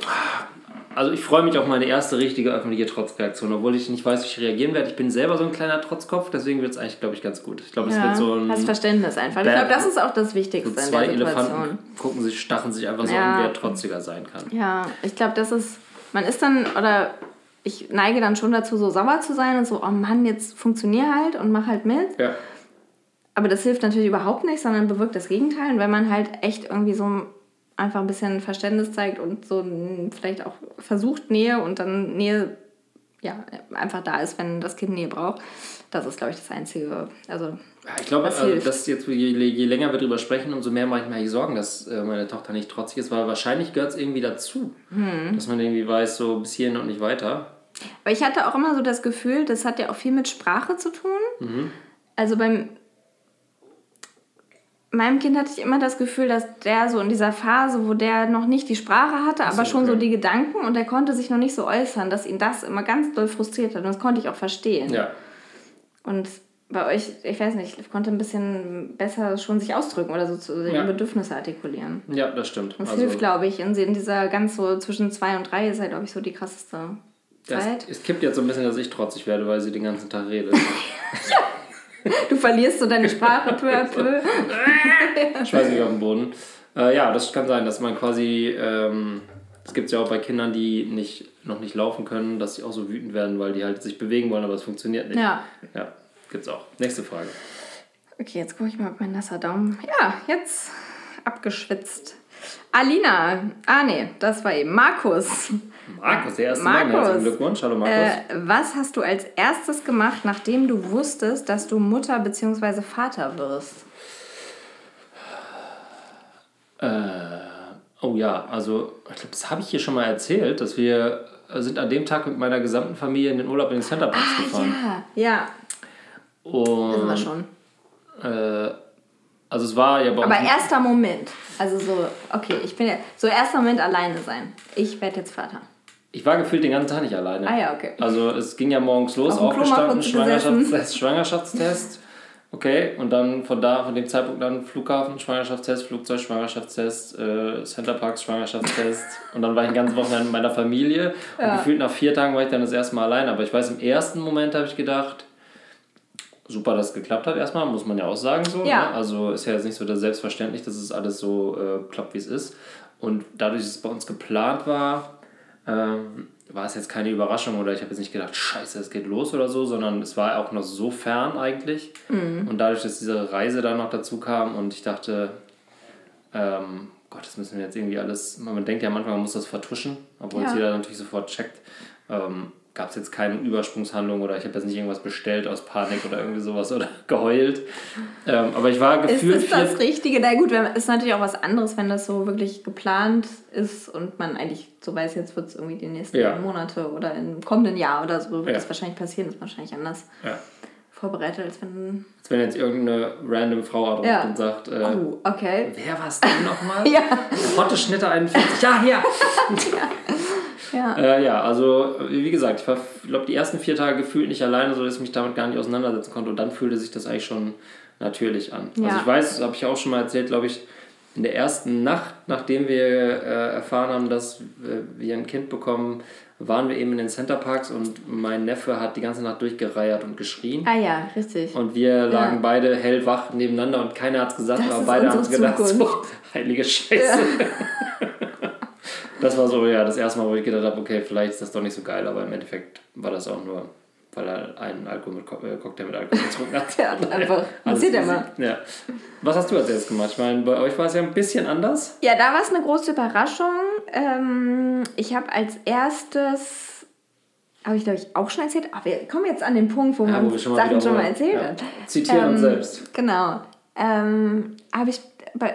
Also ich freue mich auf meine erste richtige öffentliche Trotzreaktion, obwohl ich nicht weiß, wie ich reagieren werde. Ich bin selber so ein kleiner Trotzkopf, deswegen wird es eigentlich, glaube ich, ganz gut. Ich glaube, es Ja, wird so ein... hast Verständnis einfach. Ich glaube, das ist auch das Wichtigste so zwei. Elefanten gucken sich, stachen sich einfach so Ja. an, wer trotziger sein kann. Ja, ich glaube, das ist, man ist dann, oder ich neige dann schon dazu, so sauer zu sein und so, oh Mann, jetzt funktionier halt und mach halt mit. Ja. Aber das hilft natürlich überhaupt nicht, sondern bewirkt das Gegenteil. Und wenn man halt echt irgendwie so einfach ein bisschen Verständnis zeigt und so vielleicht auch versucht Nähe und dann Nähe ja, einfach da ist, wenn das Kind Nähe braucht, das ist, glaube ich, das Einzige. Also, Ich glaube, Das hilft. dass jetzt je, je länger wir drüber sprechen, umso mehr mache ich mir eigentlich Sorgen, dass äh, meine Tochter nicht trotzig ist, weil wahrscheinlich gehört es irgendwie dazu. Hm. Dass man irgendwie weiß, so bis hierhin und nicht weiter. Weil ich hatte auch immer so das Gefühl, das hat ja auch viel mit Sprache zu tun. Mhm. Also beim meinem Kind hatte ich immer das Gefühl, dass der so in dieser Phase, wo der noch nicht die Sprache hatte, aber schon so die Gedanken und er konnte sich noch nicht so äußern, dass ihn das immer ganz doll frustriert hat. Und das konnte ich auch verstehen. Ja. Und bei euch, ich weiß nicht, konnte ein bisschen besser schon sich ausdrücken oder so zu Ja. Bedürfnisse artikulieren. Ja, das stimmt. Das Also, hilft, glaube ich, in, in dieser ganz so zwischen zwei und drei ist halt, glaube ich, so die krasseste das, Zeit. es kippt jetzt so ein bisschen, dass ich trotzig werde, weil sie den ganzen Tag redet. Du verlierst so deine Sprache peu à peu. Ich weiß nicht auf dem Boden. Äh, ja, das kann sein, dass man quasi, ähm, das gibt es ja auch bei Kindern, die nicht, noch nicht laufen können, dass sie auch so wütend werden, weil die halt sich bewegen wollen, aber es funktioniert nicht. Ja. Ja, gibt's auch. Nächste Frage. Okay, jetzt gucke ich mal, ob mein nasser Daumen. Ja, jetzt abgeschwitzt. Alina. Ah, nee, das war eben Markus. Markus, der erste Mann. Markus. Herzlichen Glückwunsch. Hallo Markus. Äh, was hast du als erstes gemacht, nachdem du wusstest, dass du Mutter bzw. Vater wirst? Oh ja, also ich glaube, das habe ich hier schon mal erzählt, dass wir äh, sind an dem Tag mit meiner gesamten Familie in den Urlaub in den Centerparks gefahren. Ah, ja, ja, wissen wir Und schon. äh, also es war ja bei Aber erster Moment. Also so, okay, ich bin ja, so erster Moment alleine sein. Ich werde jetzt Vater. Ich war gefühlt den ganzen Tag nicht alleine. Ah ja, okay. Also es ging ja morgens los, Auf aufgestanden, Schwangerschaftstest, Schwangerschaftstest. Okay, und dann von da, von dem Zeitpunkt dann Flughafen, Schwangerschaftstest, Flugzeug, Schwangerschaftstest, äh, Centerparks, Schwangerschaftstest. und dann war ich ein ganzes Wochenende mit meiner Familie. Und Ja. gefühlt nach vier Tagen war ich dann das erste Mal alleine. Aber ich weiß, im ersten Moment habe ich gedacht, super, dass es geklappt hat erstmal, muss man ja auch sagen so. Ja. Ne? Also ist ja jetzt nicht so das selbstverständlich, dass es alles so äh, klappt, wie es ist. Und dadurch, dass es bei uns geplant war, ähm, war es jetzt keine Überraschung oder ich habe jetzt nicht gedacht, scheiße, es geht los oder so, sondern es war auch noch so fern eigentlich. Und dadurch, dass diese Reise dann noch dazu kam und ich dachte, ähm, Gott, das müssen wir jetzt irgendwie alles, man denkt ja manchmal, man muss das vertuschen, obwohl es Ja. jeder natürlich sofort checkt. Ähm, gab es jetzt keine Übersprungshandlung oder ich habe jetzt nicht irgendwas bestellt aus Panik oder irgendwie sowas oder geheult. Ähm, aber ich war gefühlt. Ist das das Richtige? Na gut, wenn, ist natürlich auch was anderes, wenn das so wirklich geplant ist und man eigentlich so weiß, jetzt wird es irgendwie die nächsten Ja. Monate oder im kommenden Jahr oder so wird Ja. das wahrscheinlich passieren, ist wahrscheinlich anders Ja. Vorbereitet, als wenn. Als wenn jetzt irgendeine random Frau anruft Ja. und sagt, äh, Oh, okay. wer war's denn nochmal? Ja. Hotte Schnitter 41. Ja, hier! Ja. Äh, ja, also wie gesagt, ich war, glaube die ersten vier Tage gefühlt nicht alleine, so dass ich mich damit gar nicht auseinandersetzen konnte. Und dann fühlte sich das eigentlich schon natürlich an. Ja. Also ich weiß, habe ich auch schon mal erzählt, glaube ich, in der ersten Nacht, nachdem wir äh, erfahren haben, dass äh, wir ein Kind bekommen, waren wir eben in den Centerparks und mein Neffe hat die ganze Nacht durchgereiert und geschrien. Ah ja, richtig. Und wir lagen beide hellwach nebeneinander und keiner hat es gesagt, Das aber beide haben es gedacht, so, heilige Scheiße. das war so, ja, das erste Mal, wo ich gedacht habe, okay, vielleicht ist das doch nicht so geil, aber im Endeffekt war das auch nur, weil er einen Alkohol mit, Co- äh, Cocktail mit Alkohol getrunken hat. Ja, einfach. Alles ja easy. mal. Ja. Was hast du als erstes gemacht? Ich meine, bei euch war es ja ein bisschen anders. Ja, da war es eine große Überraschung. Ähm, ich habe als erstes, habe ich glaube ich auch schon erzählt, aber wir kommen jetzt an den Punkt, wo Ja, man wo schon Sachen schon mal erzählt Ja. hat. Zitieren uns Ähm, selbst. Genau. Ähm, habe ich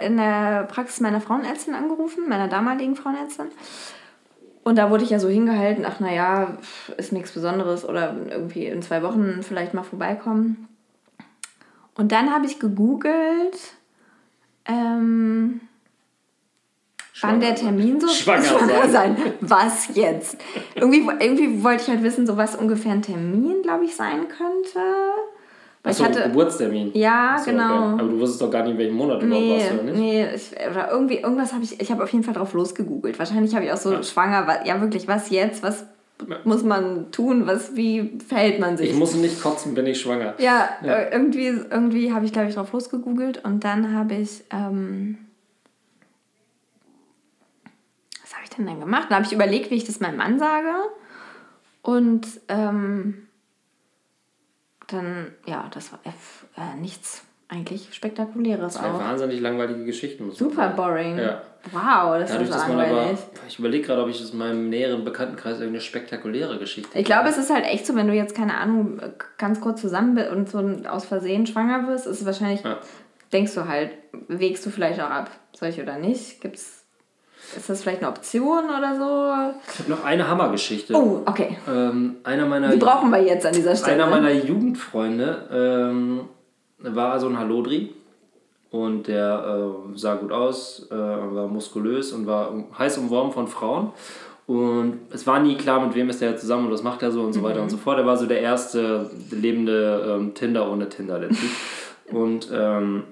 in der Praxis meiner Frauenärztin angerufen, meiner damaligen Frauenärztin. Und da wurde ich ja so hingehalten, ach naja, ist nichts Besonderes oder irgendwie in zwei Wochen vielleicht mal vorbeikommen. Und dann habe ich gegoogelt, ähm, wann der Termin so Schwanger sein. Was jetzt? Irgendwie, irgendwie wollte ich halt wissen, so was ungefähr ein Termin, glaube ich, sein könnte. Weil Achso, ich hatte. Geburtstermin. Ja, Achso, genau. Okay. Aber du wusstest doch gar nicht, in welchem Monat du überhaupt Nee, warst, oder nicht? nee, ich, oder irgendwie, irgendwas habe ich, ich habe auf jeden Fall drauf losgegoogelt. Wahrscheinlich habe ich auch so Ja. schwanger, wa- ja wirklich, was jetzt, was muss man tun, was, wie verhält man sich? Ich muss nicht kotzen, bin ich schwanger. ja, Ja. äh, irgendwie, irgendwie habe ich, glaube ich, drauf losgegoogelt und dann habe ich, ähm, was habe ich denn dann gemacht? Dann habe ich überlegt, wie ich das meinem Mann sage und ähm, dann, ja, das war äh, nichts eigentlich Spektakuläres Zwei auch. wahnsinnig langweilige Geschichten. Super boring. Ja. Wow, das Dadurch, ist dass man aber. langweilig. Ich überlege gerade, ob ich das in meinem näheren Bekanntenkreis irgendeine spektakuläre Geschichte Ich glaube, es ist halt echt so, wenn du jetzt, keine Ahnung, ganz kurz zusammen bist und so aus Versehen schwanger wirst, ist es wahrscheinlich, Ja. denkst du halt, wägst du vielleicht auch ab, soll ich oder nicht? Gibt's, ist das vielleicht eine Option oder so? Ich habe noch eine Hammergeschichte. Oh, okay. Ähm, einer meiner Die brauchen wir jetzt an dieser Stelle. Einer meiner Jugendfreunde ähm, war so ein Hallodri und der äh, sah gut aus, äh, war muskulös und war heiß umworben von Frauen. Und es war nie klar, mit wem ist der zusammen und was macht er so und so weiter und so fort. Er war so der erste lebende ähm, Tinder ohne Tinder, der Typ. Und ähm,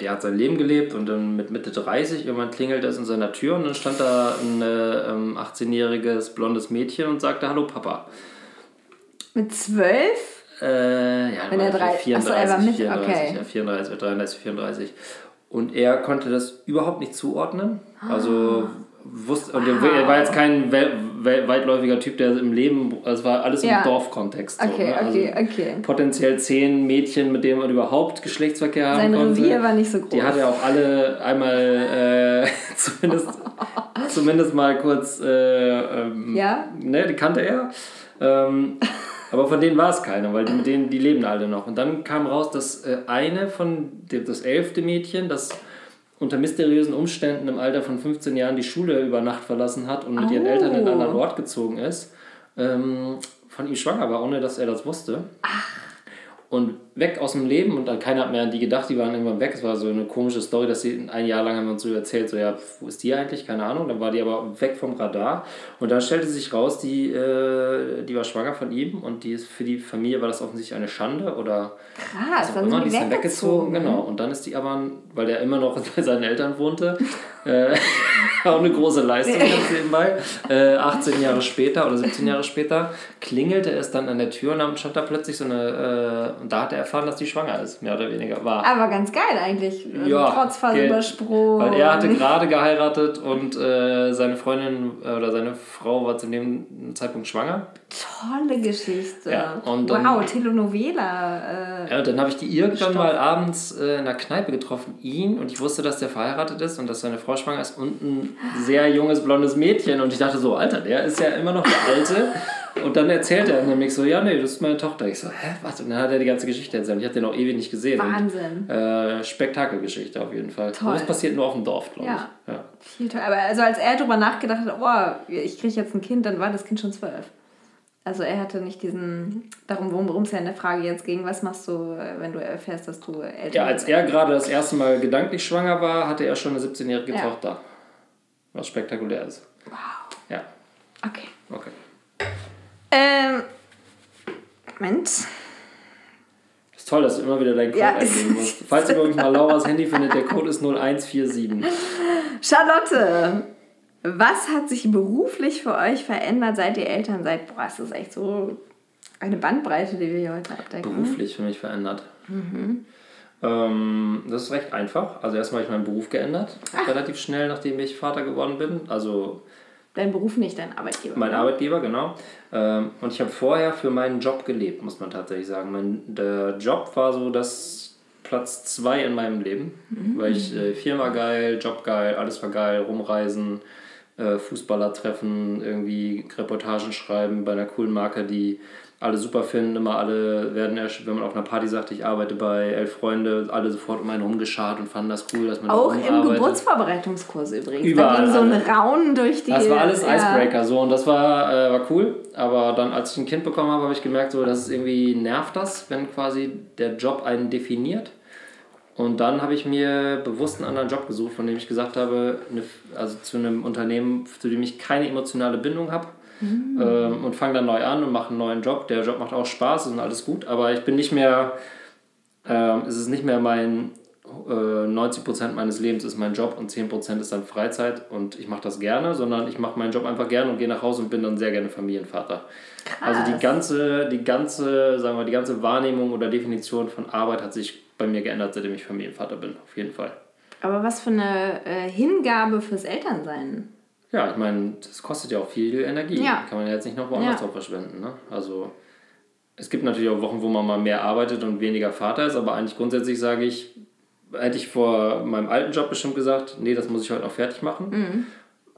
der hat sein Leben gelebt und dann mit Mitte 30 irgendwann klingelt es in seiner Tür und dann stand da ein äh, ähm, 18-jähriges blondes Mädchen und sagte Hallo Papa. Mit zwölf? Äh, ja, Wenn er drei- vielleicht Achso, er war mit- 34, okay. ja, 34, 33, 34. Und er konnte das überhaupt nicht zuordnen. Also wusste, und er- er war jetzt kein weitläufiger Typ, der im Leben, also es war alles im Ja. Dorfkontext. So, Okay, ne? also okay, okay. Potenziell zehn Mädchen, mit denen man überhaupt Geschlechtsverkehr haben Sein konnte. Revier war nicht so groß. Die hat er auch alle einmal äh, zumindest, zumindest mal kurz, äh, ähm, Ja? ne, die kannte er. Ähm, aber von denen war es keiner, weil die, mit denen, die leben alle noch. Und dann kam raus, dass äh, eine von, dem, das elfte Mädchen, das unter mysteriösen Umständen im Alter von 15 Jahren die Schule über Nacht verlassen hat und mit ihren Oh. Eltern in einen anderen Ort gezogen ist, ähm, von ihm schwanger war, ohne dass er das wusste. Und weg aus dem Leben und dann keiner hat mehr an die gedacht, die waren irgendwann weg. Es war so eine komische Story, dass sie ein Jahr lang haben wir uns so erzählt, so ja, wo ist die eigentlich? Keine Ahnung. Dann war die aber weg vom Radar. Und dann stellte sich raus, die, äh, die war schwanger von ihm und die ist, für die Familie war das offensichtlich eine Schande oder Krass, was auch immer. Die die ist dann weggezogen, weggezogen. genau. Und dann ist die aber, weil der immer noch bei seinen Eltern wohnte, äh, auch eine große Leistung ganz nebenbei. Äh, 18 Jahre später oder 17 Jahre später klingelte es dann an der Tür und dann stand da plötzlich so eine, äh, und da hat er erfahren, dass die schwanger ist, mehr oder weniger war. Aber ganz geil eigentlich. Also Ja, Trotzphasenüberspruch. Weil er hatte gerade geheiratet und äh, seine Freundin äh, oder seine Frau war zu dem Zeitpunkt schwanger. Tolle Geschichte. Ja, und dann- wow, Telenovela. Äh, Ja, dann habe ich die irgendwann mal abends äh, in der Kneipe getroffen, ihn, und ich wusste, dass der verheiratet ist und dass seine Frau schwanger ist und ein sehr junges, blondes Mädchen. Und ich dachte so, Alter, der ist ja immer noch der Alte. Und dann erzählt er nämlich so, ja, nee, das ist meine Tochter. Ich so, hä, was? Und dann hat er die ganze Geschichte erzählt. Ich hatte den auch ewig nicht gesehen. Wahnsinn. Und, äh, Spektakelgeschichte auf jeden Fall. Toll. Und das passiert nur auf dem Dorf, glaube ja. ich. Ja, viel toll. Aber also als er darüber nachgedacht hat, oh, ich kriege jetzt ein Kind, dann war das Kind schon zwölf. Also er hatte nicht diesen, darum, worum es ja in der Frage jetzt ging, was machst du, wenn du erfährst, dass du älter bist? Ja, als er gerade das erste Mal gedanklich schwanger war, hatte er schon eine 17-jährige ja. Tochter. Was spektakulär ist. Wow. Ja. Okay. Okay. Ähm, Moment. Ist toll, dass du immer wieder deinen Code ja, eingeben musst. Falls ihr übrigens mal Lauras Handy findet, der Code ist 0147. Charlotte, was hat sich beruflich für euch verändert, seit ihr Eltern seid? Boah, das ist echt so eine Bandbreite, die wir hier heute abdecken. Beruflich für mich verändert. Mhm. Ähm, das ist recht einfach. Also erstmal habe ich meinen Beruf geändert, Ach. relativ schnell, nachdem ich Vater geworden bin. Also Dein Beruf nicht, dein Arbeitgeber. Mein oder? Arbeitgeber, genau. Ähm, und ich habe vorher für meinen Job gelebt, muss man tatsächlich sagen. Mein, der Job war so das Platz zwei in meinem Leben, mhm. weil ich äh, Firma geil, Job geil, alles war geil, rumreisen, äh, Fußballer treffen, irgendwie Reportagen schreiben bei einer coolen Marke, die alle super finden, immer alle werden, erst, wenn man auf einer Party sagt, ich arbeite bei Elf Freunde, alle sofort um einen rumgeschart und fanden das cool, dass man Auch im arbeitet. Geburtsvorbereitungskurs übrigens. Überall. Da ging so ein Raunen durch die... Das war alles ja. Icebreaker so und das war, äh, war cool, aber dann, als ich ein Kind bekommen habe, habe ich gemerkt, so, dass es irgendwie nervt das, wenn quasi der Job einen definiert. Und dann habe ich mir bewusst einen anderen Job gesucht, von dem ich gesagt habe, eine, also zu einem Unternehmen, zu dem ich keine emotionale Bindung habe mhm. ähm, und fange dann neu an und mache einen neuen Job. Der Job macht auch Spaß und alles gut, aber ich bin nicht mehr, ähm, es ist nicht mehr mein, äh, 90% meines Lebens ist mein Job und 10% ist dann Freizeit und ich mache das gerne, sondern ich mache meinen Job einfach gerne und gehe nach Hause und bin dann sehr gerne Familienvater. Krass. Also die ganze, die ganze, sagen wir, die ganze Wahrnehmung oder Definition von Arbeit hat sich bei mir geändert, seitdem ich Familienvater bin, auf jeden Fall. Aber was für eine äh, Hingabe fürs Elternsein. Ja, ich meine, das kostet ja auch viel Energie. Ja. Kann man ja jetzt nicht noch woanders ja. drauf verschwenden. Ne? Also es gibt natürlich auch Wochen, wo man mal mehr arbeitet und weniger Vater ist, aber eigentlich grundsätzlich sage ich, hätte ich vor meinem alten Job bestimmt gesagt, nee, das muss ich heute noch fertig machen. Mhm.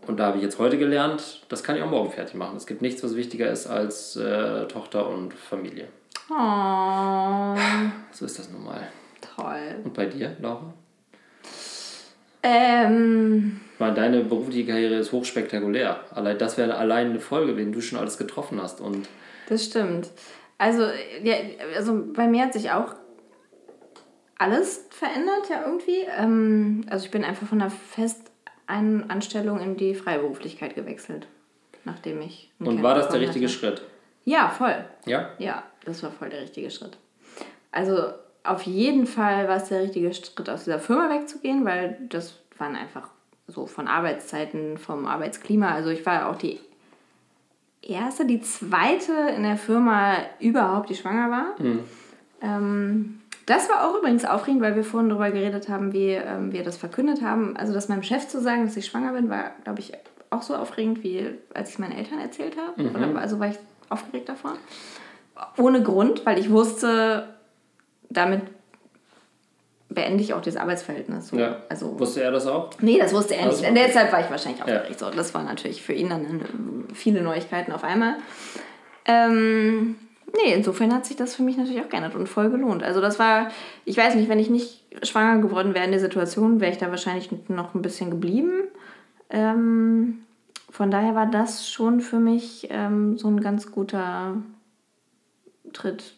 Und da habe ich jetzt heute gelernt, das kann ich auch morgen fertig machen. Es gibt nichts, was wichtiger ist als äh, Tochter und Familie. Oh. So ist das nun mal. Toll. Und bei dir, Laura? Ähm meine, deine berufliche Karriere ist hochspektakulär. Allein das wäre allein eine Folge, wen du schon alles getroffen hast. Und das stimmt. Also, ja, also bei mir hat sich auch alles verändert, ja, irgendwie. Ähm, also ich bin einfach von der Festanstellung in die Freiberuflichkeit gewechselt, nachdem ich. Und war das der richtige hatte. Schritt? Ja, voll. Ja? Ja, das war voll der richtige Schritt. Also auf jeden Fall war es der richtige Schritt, aus dieser Firma wegzugehen, weil das waren einfach so von Arbeitszeiten, vom Arbeitsklima. Also ich war auch die erste, die zweite in der Firma überhaupt, die schwanger war. Mhm. Ähm, das war auch übrigens aufregend, weil wir vorhin darüber geredet haben, wie ähm, wir das verkündet haben. Also das meinem Chef zu sagen, dass ich schwanger bin, war, glaube ich, auch so aufregend, wie als ich es meinen Eltern erzählt habe. Mhm. also war ich aufgeregt davor. Ohne Grund, weil ich wusste, damit beende ich auch das Arbeitsverhältnis. So. Ja. Also, wusste er das auch? Nee, das wusste er nicht. Also, Deshalb war ich wahrscheinlich aufgeregt. Ja. So, das war natürlich für ihn dann viele Neuigkeiten auf einmal. Ähm, nee, insofern hat sich das für mich natürlich auch geändert und voll gelohnt. Also das war, ich weiß nicht, wenn ich nicht schwanger geworden wäre in der Situation, wäre ich da wahrscheinlich noch ein bisschen geblieben. Ähm, von daher war das schon für mich ähm, so ein ganz guter Tritt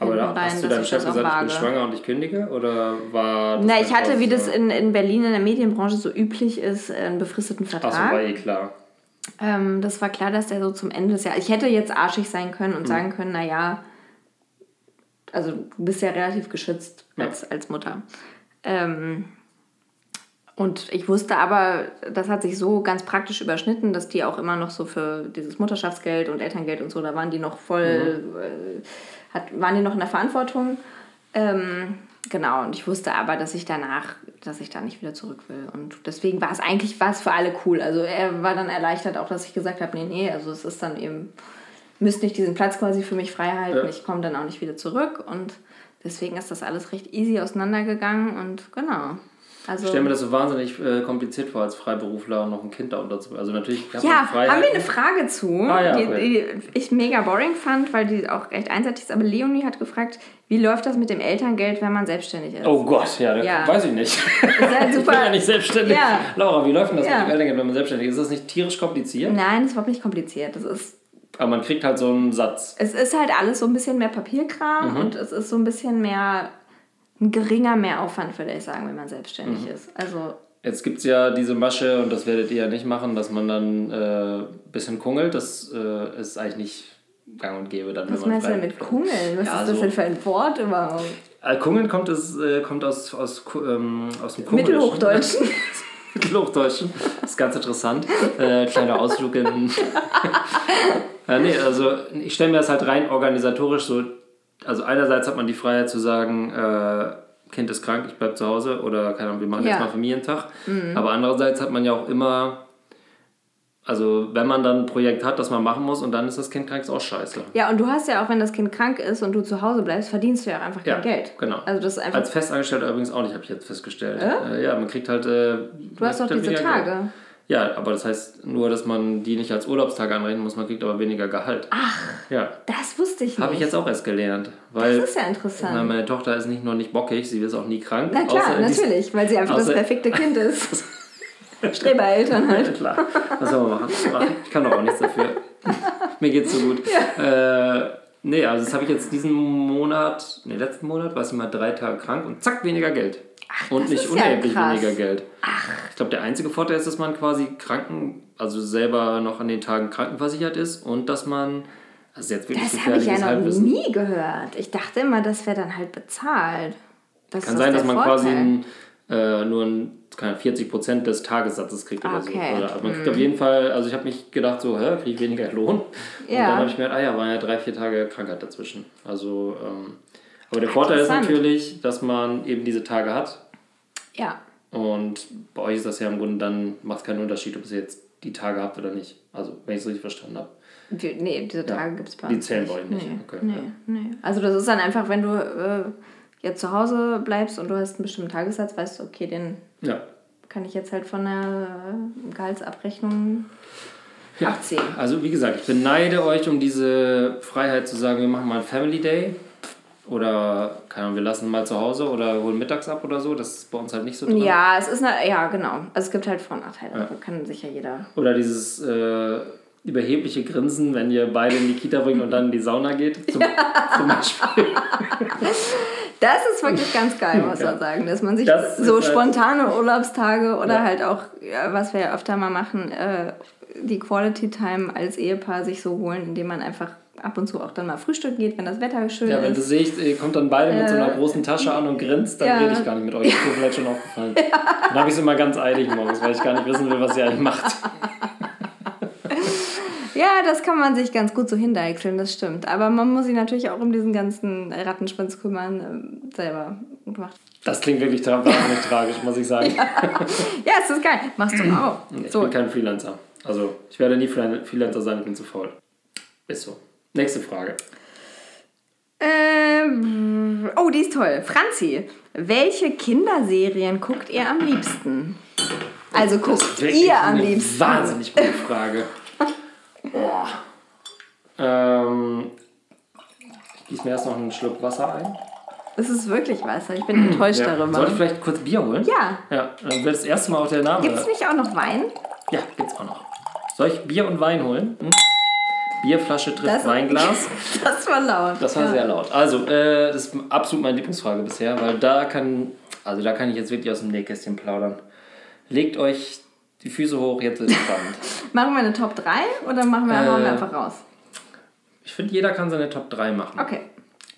aber da, rein, hast du deinem Chef gesagt, ich bin schwanger und ich kündige? Oder war Na, ich hatte, wie das in, in Berlin in der Medienbranche so üblich ist, einen befristeten Vertrag. Ach so, war eh klar. Ähm, das war klar, dass der so zum Ende des Jahres. Ich hätte jetzt arschig sein können und hm. sagen können, naja, also du bist ja relativ geschützt als, ja. als Mutter. Ähm, und ich wusste aber, das hat sich so ganz praktisch überschnitten, dass die auch immer noch so für dieses Mutterschaftsgeld und Elterngeld und so, da waren die noch voll. Mhm. Äh, hat, waren die noch in der Verantwortung. Ähm, genau, und ich wusste aber, dass ich danach, dass ich da nicht wieder zurück will. Und deswegen war es eigentlich was für alle cool. Also er war dann erleichtert auch, dass ich gesagt habe, nee, nee, also es ist dann eben, müsst nicht diesen Platz quasi für mich frei halten, ja. ich komme dann auch nicht wieder zurück. Und deswegen ist das alles recht easy auseinandergegangen und genau. Also, Ich stelle mir das so wahnsinnig äh, kompliziert vor, als Freiberufler noch ein Kind da unterzubringen. Also natürlich ja, haben wir eine Frage zu, Ah, ja, die, okay. die ich mega boring fand, weil die auch recht einseitig ist. Aber Leonie hat gefragt, wie läuft das mit dem Elterngeld, wenn man selbstständig ist? Oh Gott, ja, das Ja. weiß ich nicht. Das ist halt Ich super. bin ja nicht selbstständig. Ja. Laura, wie läuft denn das mit dem Elterngeld, wenn man selbstständig ist? Ist das nicht tierisch kompliziert? Nein, das ist überhaupt nicht kompliziert. Das ist, Aber man kriegt halt so einen Satz. es ist halt alles so ein bisschen mehr Papierkram Mhm. und es ist so ein bisschen mehr, ein geringer Mehraufwand, würde ich sagen, wenn man selbstständig Mhm. ist. Also, Jetzt gibt es ja diese Masche, und das werdet ihr ja nicht machen, dass man dann ein äh, bisschen kungelt. Das äh, ist eigentlich nicht gang und gäbe. Dann, was wenn man meinst du denn mit Kungeln? Was Ja, ist das so- denn für ein Wort überhaupt? Äh, Kungeln kommt, es, äh, kommt aus, aus, ähm, aus dem Kungelischen. Mittelhochdeutschen. Mittelhochdeutschen. Das ist ganz interessant. Äh, kleiner Ausflug in. ja, nee, also ich stelle mir das halt rein organisatorisch so. Also einerseits hat man die Freiheit zu sagen, äh, Kind ist krank, ich bleib zu Hause oder keine Ahnung, wir machen Ja. jetzt mal Familientag. Aber andererseits hat man ja auch immer, also wenn man dann ein Projekt hat, das man machen muss und dann ist das Kind krank, ist auch scheiße. Ja, und du hast ja auch, wenn das Kind krank ist und du zu Hause bleibst, verdienst du ja auch einfach kein Ja, Geld. genau. Also das ist einfach, Als Festangestellter übrigens auch nicht, habe ich jetzt festgestellt. Äh? ja, man kriegt halt. Äh, du hast doch diese Tage. Ja, aber das heißt nur, dass man die nicht als Urlaubstage anrechnen muss, man kriegt aber weniger Gehalt. Ach. Ja, Das wusste ich nicht. habe ich jetzt auch erst gelernt. Weil Das ist ja interessant. na, meine Tochter ist nicht nur nicht bockig, sie ist auch nie krank. Na klar, dies- natürlich, weil sie einfach das perfekte Kind ist. Strebereltern halt. Klar, was soll man machen? Ich kann doch auch nichts dafür. Mir geht's so gut. Äh, nee, also das habe ich jetzt diesen Monat, nee, letzten Monat war ich mal drei Tage krank und zack, weniger Geld. Und das nicht ja unerheblich krass. weniger Geld. Ich glaube, der einzige Vorteil ist, dass man quasi kranken, also selber noch an den Tagen krankenversichert ist und dass man, also jetzt wirklich Das habe ich ja noch Halbwissen. nie gehört. Ich dachte immer, das wäre dann halt bezahlt. Das Kann sein, dass man Vorteil. quasi ein, äh, nur ein, keine Ahnung, 40% des Tagessatzes kriegt oder Okay. Mhm. so. Oder, also man kriegt auf jeden Fall, also ich habe mich gedacht, so, hä, kriege ich weniger Lohn? Und Ja. dann habe ich mir gedacht, ah ja, waren ja drei, vier Tage Krankheit dazwischen. Also, ähm, aber der Vorteil ist natürlich, dass man eben diese Tage hat. Ja. Und bei euch ist das ja im Grunde dann, macht keinen Unterschied, ob ihr jetzt die Tage habt oder nicht. Also, wenn ich es richtig verstanden habe. Die, nee, diese Tage gibt es bei Die uns zählen nicht. bei euch nicht. Nee, Okay, nee, ja. nee. Also das ist dann einfach, wenn du äh, jetzt zu Hause bleibst und du hast einen bestimmten Tagessatz, weißt du, okay, den Ja. kann ich jetzt halt von der äh, Gehaltsabrechnung Ja. abziehen. Also wie gesagt, ich beneide euch um diese Freiheit zu sagen, wir machen mal einen Family Day oder keine Ahnung, wir lassen mal zu Hause oder holen mittags ab oder so. Das ist bei uns halt nicht so drin. Ja, es ist eine, ja genau. Also es gibt halt Vor- und Nachteile. Da kann sich ja jeder. Oder dieses äh, überhebliche Grinsen, wenn ihr beide in die Kita bringt und dann in die Sauna geht. Zum, zum Beispiel. Das ist wirklich ganz geil, muss Ja. man sagen, dass man sich Das so halt- spontane Urlaubstage oder Ja. halt auch, ja, was wir ja öfter mal machen, äh, die Quality Time als Ehepaar sich so holen, indem man einfach ab und zu auch dann mal frühstücken geht, wenn das Wetter schön Ja, wenn du ist. siehst, ihr kommt dann beide mit so einer Äh, großen Tasche an und grinst, dann ja. rede ich gar nicht mit euch. Das ist mir vielleicht schon aufgefallen. Dann habe ich es immer ganz eilig morgens, weil ich gar nicht wissen will, was ihr eigentlich macht. Ja, das kann man sich ganz gut so hindeichseln, das stimmt. Aber man muss sich natürlich auch um diesen ganzen Rattenschwanz kümmern, ähm, selber gemacht. Das klingt wirklich tra wahnsinnig tragisch, muss ich sagen. Ja, es ist geil. Machst du auch. Ich So, bin kein Freelancer. Also, ich werde nie Freelan- Freelancer sein, ich bin zu faul. Ist so. Nächste Frage. Ähm, oh, die ist toll. Franzi, welche Kinderserien guckt ihr am liebsten? Also guckt ihr am liebsten. Wahnsinnig gute Frage. Boah. Ähm, ich gieße mir erst noch einen Schluck Wasser ein. Es ist wirklich Wasser. Ich bin enttäuscht Ja. darüber. Soll ich vielleicht kurz Bier holen? Ja. Ja, dann wird das erste Mal auch der Name. Gibt es nicht auch noch Wein? Ja, gibt's auch noch. Soll ich Bier und Wein holen? Hm? Bierflasche trifft Das- Weinglas. Das war laut. Das war ja. sehr laut. Also, äh, das ist absolut meine Lieblingsfrage bisher, weil da kann, also da kann ich jetzt wirklich aus dem Nähkästchen plaudern. Legt euch die Füße hoch, jetzt ist es spannend. Machen wir eine Top 3 oder machen wir, Äh, wir einfach raus? Ich finde, jeder kann seine Top 3 machen. Okay.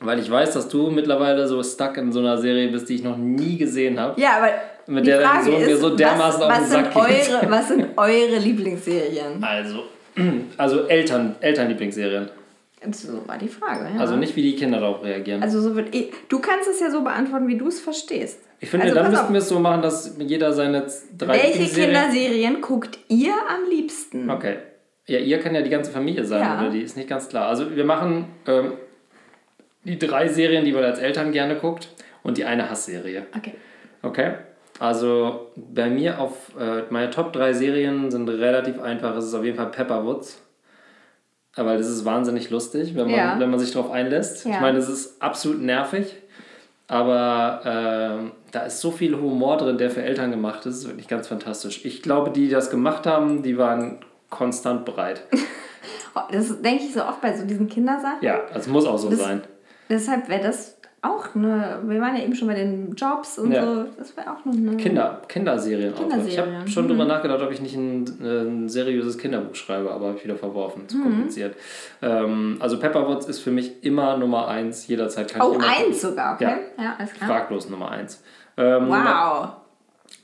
Weil ich weiß, dass du mittlerweile so stuck in so einer Serie bist, die ich noch nie gesehen habe. Ja, aber Mit die der Frage Sohn ist, mir so dermaßen was, auf den was, sind Sack geht. eure, was sind eure Lieblingsserien? Also, also Eltern, Elternlieblingsserien. So war die Frage. Ja. Also nicht, wie die Kinder darauf reagieren. Also so wird ich, du kannst es ja so beantworten, wie du es verstehst. ich finde, also dann müssten wir es so machen, dass jeder seine drei Welche. Kinderserien guckt ihr am liebsten? Okay. Ja, ihr kann ja die ganze Familie sein, Ja. oder die ist nicht ganz klar. Also wir machen ähm, die drei Serien, die man als Eltern gerne guckt und die eine Hassserie. Okay. Okay? Also bei mir auf äh, meine Top 3 Serien sind relativ einfach. Es ist auf jeden Fall Pepperwoods. Aber das ist wahnsinnig lustig, wenn man, Ja. wenn man sich darauf einlässt. Ja. Ich meine, es ist absolut nervig. Aber ähm, da ist so viel Humor drin, der für Eltern gemacht ist. Das ist wirklich ganz fantastisch. Ich glaube, die, die das gemacht haben, die waren konstant bereit. Das denke ich so oft bei so diesen Kindersachen. Ja, das muss auch so Das- sein. Deshalb wäre das auch eine. Wir waren ja eben schon bei den Jobs und Ja. so. Das wäre auch noch eine. Kinder, Kinderserien auch. Ich habe schon mhm. drüber nachgedacht, ob ich nicht ein, ein seriöses Kinderbuch schreibe, aber habe ich wieder verworfen. Mhm. Zu kompliziert. Ähm, also Pepperwoods ist für mich immer Nummer eins. Jederzeit kann Oh, ich immer eins sogar, okay? Ja. Ja, alles klar. Fraglos Nummer eins. Ähm, Nummer, Wow.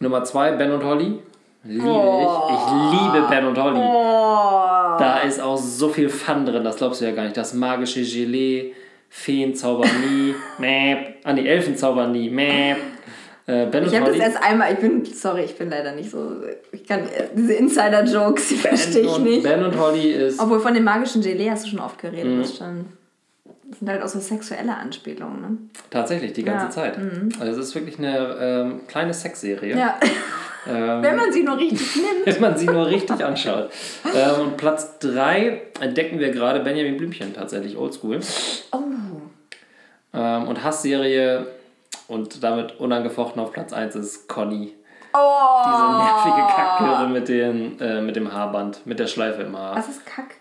Nummer zwei, Ben und Holly. Liebe Oh. ich. Ich liebe Ben und Holly. Oh. Da ist auch so viel Fun drin, das glaubst du ja gar nicht. Das magische Gelee, Feen zaubern nie, Mäp. Ah, nee, Elfen zaubern nie, Mäp. Äh, ben Ich habe das erst einmal, ich bin, sorry, ich bin leider nicht so, ich kann, äh, diese Insider-Jokes, die verstehe ich nicht. Ben und Holly ist. Obwohl von dem magischen Gelee hast du schon oft geredet, Mhm. das, schon, das sind halt auch so sexuelle Anspielungen, ne? Tatsächlich, die ganze Ja, Zeit. Also es ist wirklich eine ähm, kleine Sexserie. Ja, Ähm, wenn man sie nur richtig nimmt. wenn man sie nur richtig anschaut. ähm, und Platz 3 entdecken wir gerade Benjamin Blümchen, tatsächlich oldschool. Oh, Ähm, und Hassserie und damit unangefochten auf Platz 1 ist Conny. oh. Diese nervige Kackgöre mit, den, äh, mit dem Haarband, mit der Schleife im Haar. Was ist Kack?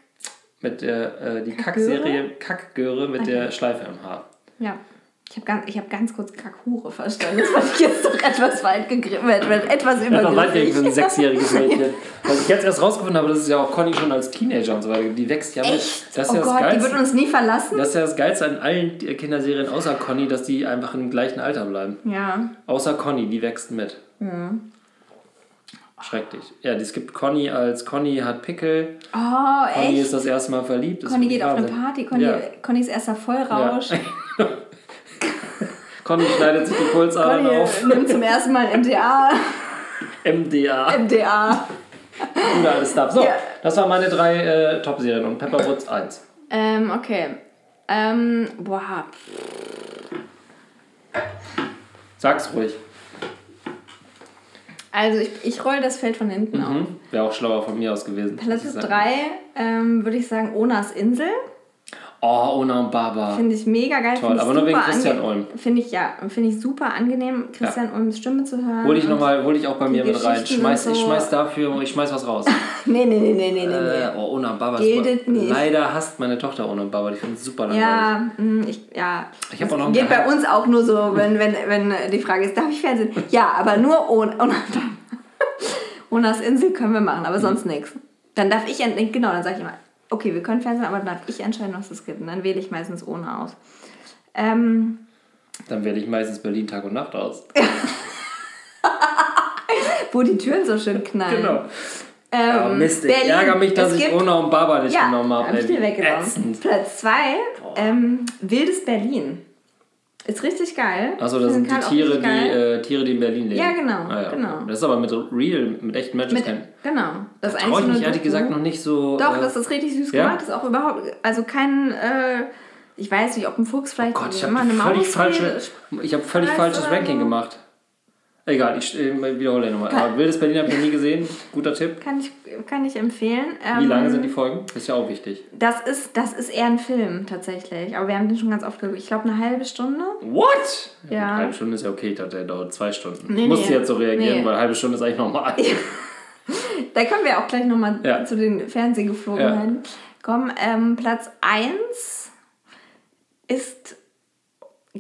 Mit der, äh, die? Kackserie Kackgöre mit der Schleife im Haar. Ja. Ich habe ganz, ich hab ganz kurz Kackhure verstanden. Das fand ich jetzt doch etwas weit gegriffen, etwas Etwas weit für übergriffig. ein sechsjähriges Mädchen. Was ich jetzt erst rausgefunden habe, das ist ja auch Conny schon als Teenager und so weiter. Die wächst ja mit. Echt? Das ist oh ja Gott, die Geilste. wird uns nie verlassen? Das ist ja das Geilste an allen Kinderserien außer Conny, dass die einfach im gleichen Alter bleiben. Ja. Außer Conny, die wächst mit. Schrecklich. Ja, es gibt Conny als Conny hat Pickel. Oh, Conny echt? ist das erste Mal verliebt. Conny geht auf eine. Party, Conny, Ja. Connys erster Vollrausch. Ja. Conny schneidet sich die Pulsadern Conny auf. nimmt zum ersten Mal MDA. MDA. MDA. Oder alles Stuff. So, Ja. das waren meine drei äh, Top-Serien und Pepperwoods 1. Ähm, okay. Ähm, boah. Sag's ruhig. Also ich, ich roll das Feld von hinten auf. Mhm. Wäre auch schlauer von mir aus gewesen. Platz muss ich sagen. 3 ähm, würde ich sagen Onas Insel. Oh, Ona und Baba. Finde ich mega geil. Toll, aber nur wegen Christian Ulm. Finde ich, ja, finde ich super angenehm, Christian Ulms Stimme zu hören. Hol ich Und- noch mal, hol ich auch bei mir mit rein. Schmeiß, und Ich so. schmeiß dafür, ich schmeiß was raus. Nee, nee, nee, nee, nee, nee. Äh, nee. oh, Ona und Baba. Gilt ist- nicht. Leider hasst meine Tochter Ona und Baba. Die findet es super langweilig. Ja, mh, ich, ja. Ich hab Das auch noch Geht bei uns auch nur so, wenn, wenn, wenn die Frage ist, darf ich Fernsehen? Ja, aber nur ohne. ohne Onas Insel können wir machen, Mhm. aber sonst nichts. Dann darf ich, ent- genau, dann sage ich immer, okay, wir können Fernsehen, aber dann darf ich entscheiden, was es gibt. Und dann wähle ich meistens ohne aus. Ähm, Dann wähle ich meistens Berlin Tag und Nacht aus. wo die Türen so schön knallen. Genau. Ähm, Oh, Mist, ich Berlin. ärgere mich, dass ich Ona und Baba nicht Ja, genommen habe. hab ich dir weggenommen. Ätzend. Platz 2, ähm, Wildes Berlin. Ist richtig geil. Achso, das sind die Tiere, die, äh, Tiere, die in Berlin leben. Ja, genau, Ah, ja. genau. Das ist aber mit Real, mit echten Menschen. Mit, genau. Das ist Traue ich mich ehrlich gesagt noch nicht so. Doch, äh, das ist richtig süß ja? gemacht. Das ist auch überhaupt, also kein, äh, ich weiß nicht, ob ein Fuchs vielleicht Oh Gott, ich immer habe eine völlig, Maus falsche, ich hab völlig falsches Ranking gemacht. Egal, ich äh, wiederhole nochmal. Aber Wildes Berlin habe ich noch nie gesehen. Guter Tipp. Kann ich, kann ich empfehlen. Ähm, Wie lange sind die Folgen? Ist ja auch wichtig. Das ist, das ist eher ein Film tatsächlich. Aber wir haben den schon ganz oft geguckt. Ich glaube, eine halbe Stunde. What? Ja. Eine halbe Stunde ist ja okay. Ich dachte, der dauert zwei Stunden. Nee, ich musste nee. jetzt so reagieren, Nee. weil eine halbe Stunde ist eigentlich normal. Da können wir auch gleich nochmal Ja. zu den Fernsehgeflogenheiten kommen. Ähm, Platz 1 ist,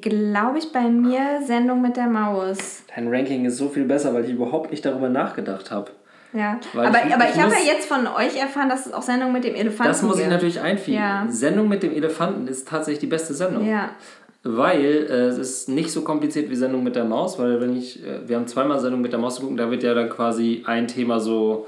glaube ich, bei mir Sendung mit der Maus. Dein Ranking ist so viel besser, weil ich überhaupt nicht darüber nachgedacht habe. Ja. Weil aber ich- aber ich ich, habe ja jetzt von euch erfahren, dass es auch Sendung mit dem Elefanten Das muss ich natürlich einfügen. Ja. Sendung mit dem Elefanten ist tatsächlich die beste Sendung. Ja. Weil äh, es ist nicht so kompliziert wie Sendung mit der Maus, weil wenn ich, äh, wir haben zweimal Sendung mit der Maus geguckt, da wird ja dann quasi ein Thema so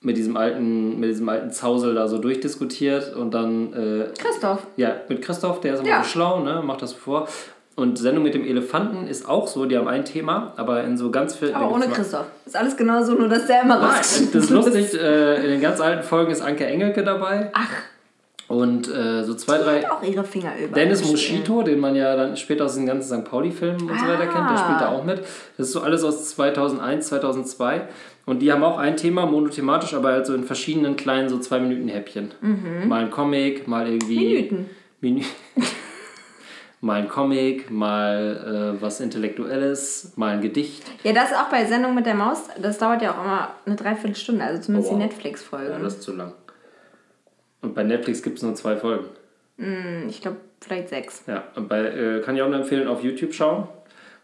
mit diesem alten, mit diesem alten Zausel da so durchdiskutiert und dann, äh, Christoph. ja, mit Christoph, der ist immer Ja. so schlau, ne, macht das vor. Und Sendung mit dem Elefanten ist auch so, die haben ein Thema, aber in so ganz viel. da Aber ohne Christoph. Ist alles genauso, nur dass der immer raus. das ist lustig, äh, in den ganz alten Folgen ist Anke Engelke dabei. Ach, Und äh, so zwei, drei. Hat auch ihre Finger über. Dennis. Moschito, den man ja dann später aus den ganzen St. Pauli-Filmen und so weiter kennt, der Ah. spielt da auch mit. Das ist so alles aus 2001, 2002. Und die haben auch ein Thema, monothematisch, aber halt so in verschiedenen kleinen, so zwei Minuten Häppchen. Mal ein Comic, mal irgendwie. Mhm. Minüten. Minü mal ein Comic, mal äh, was Intellektuelles, mal ein Gedicht. Ja, das auch bei Sendung mit der Maus, das dauert ja auch immer eine Dreiviertelstunde, also zumindest Oh, wow. die Netflix-Folge. Ja, das ist zu lang. Und bei Netflix gibt es nur zwei Folgen. Hm, ich glaube, vielleicht sechs. Ja, und bei, äh, kann ich auch nur empfehlen, auf YouTube schauen.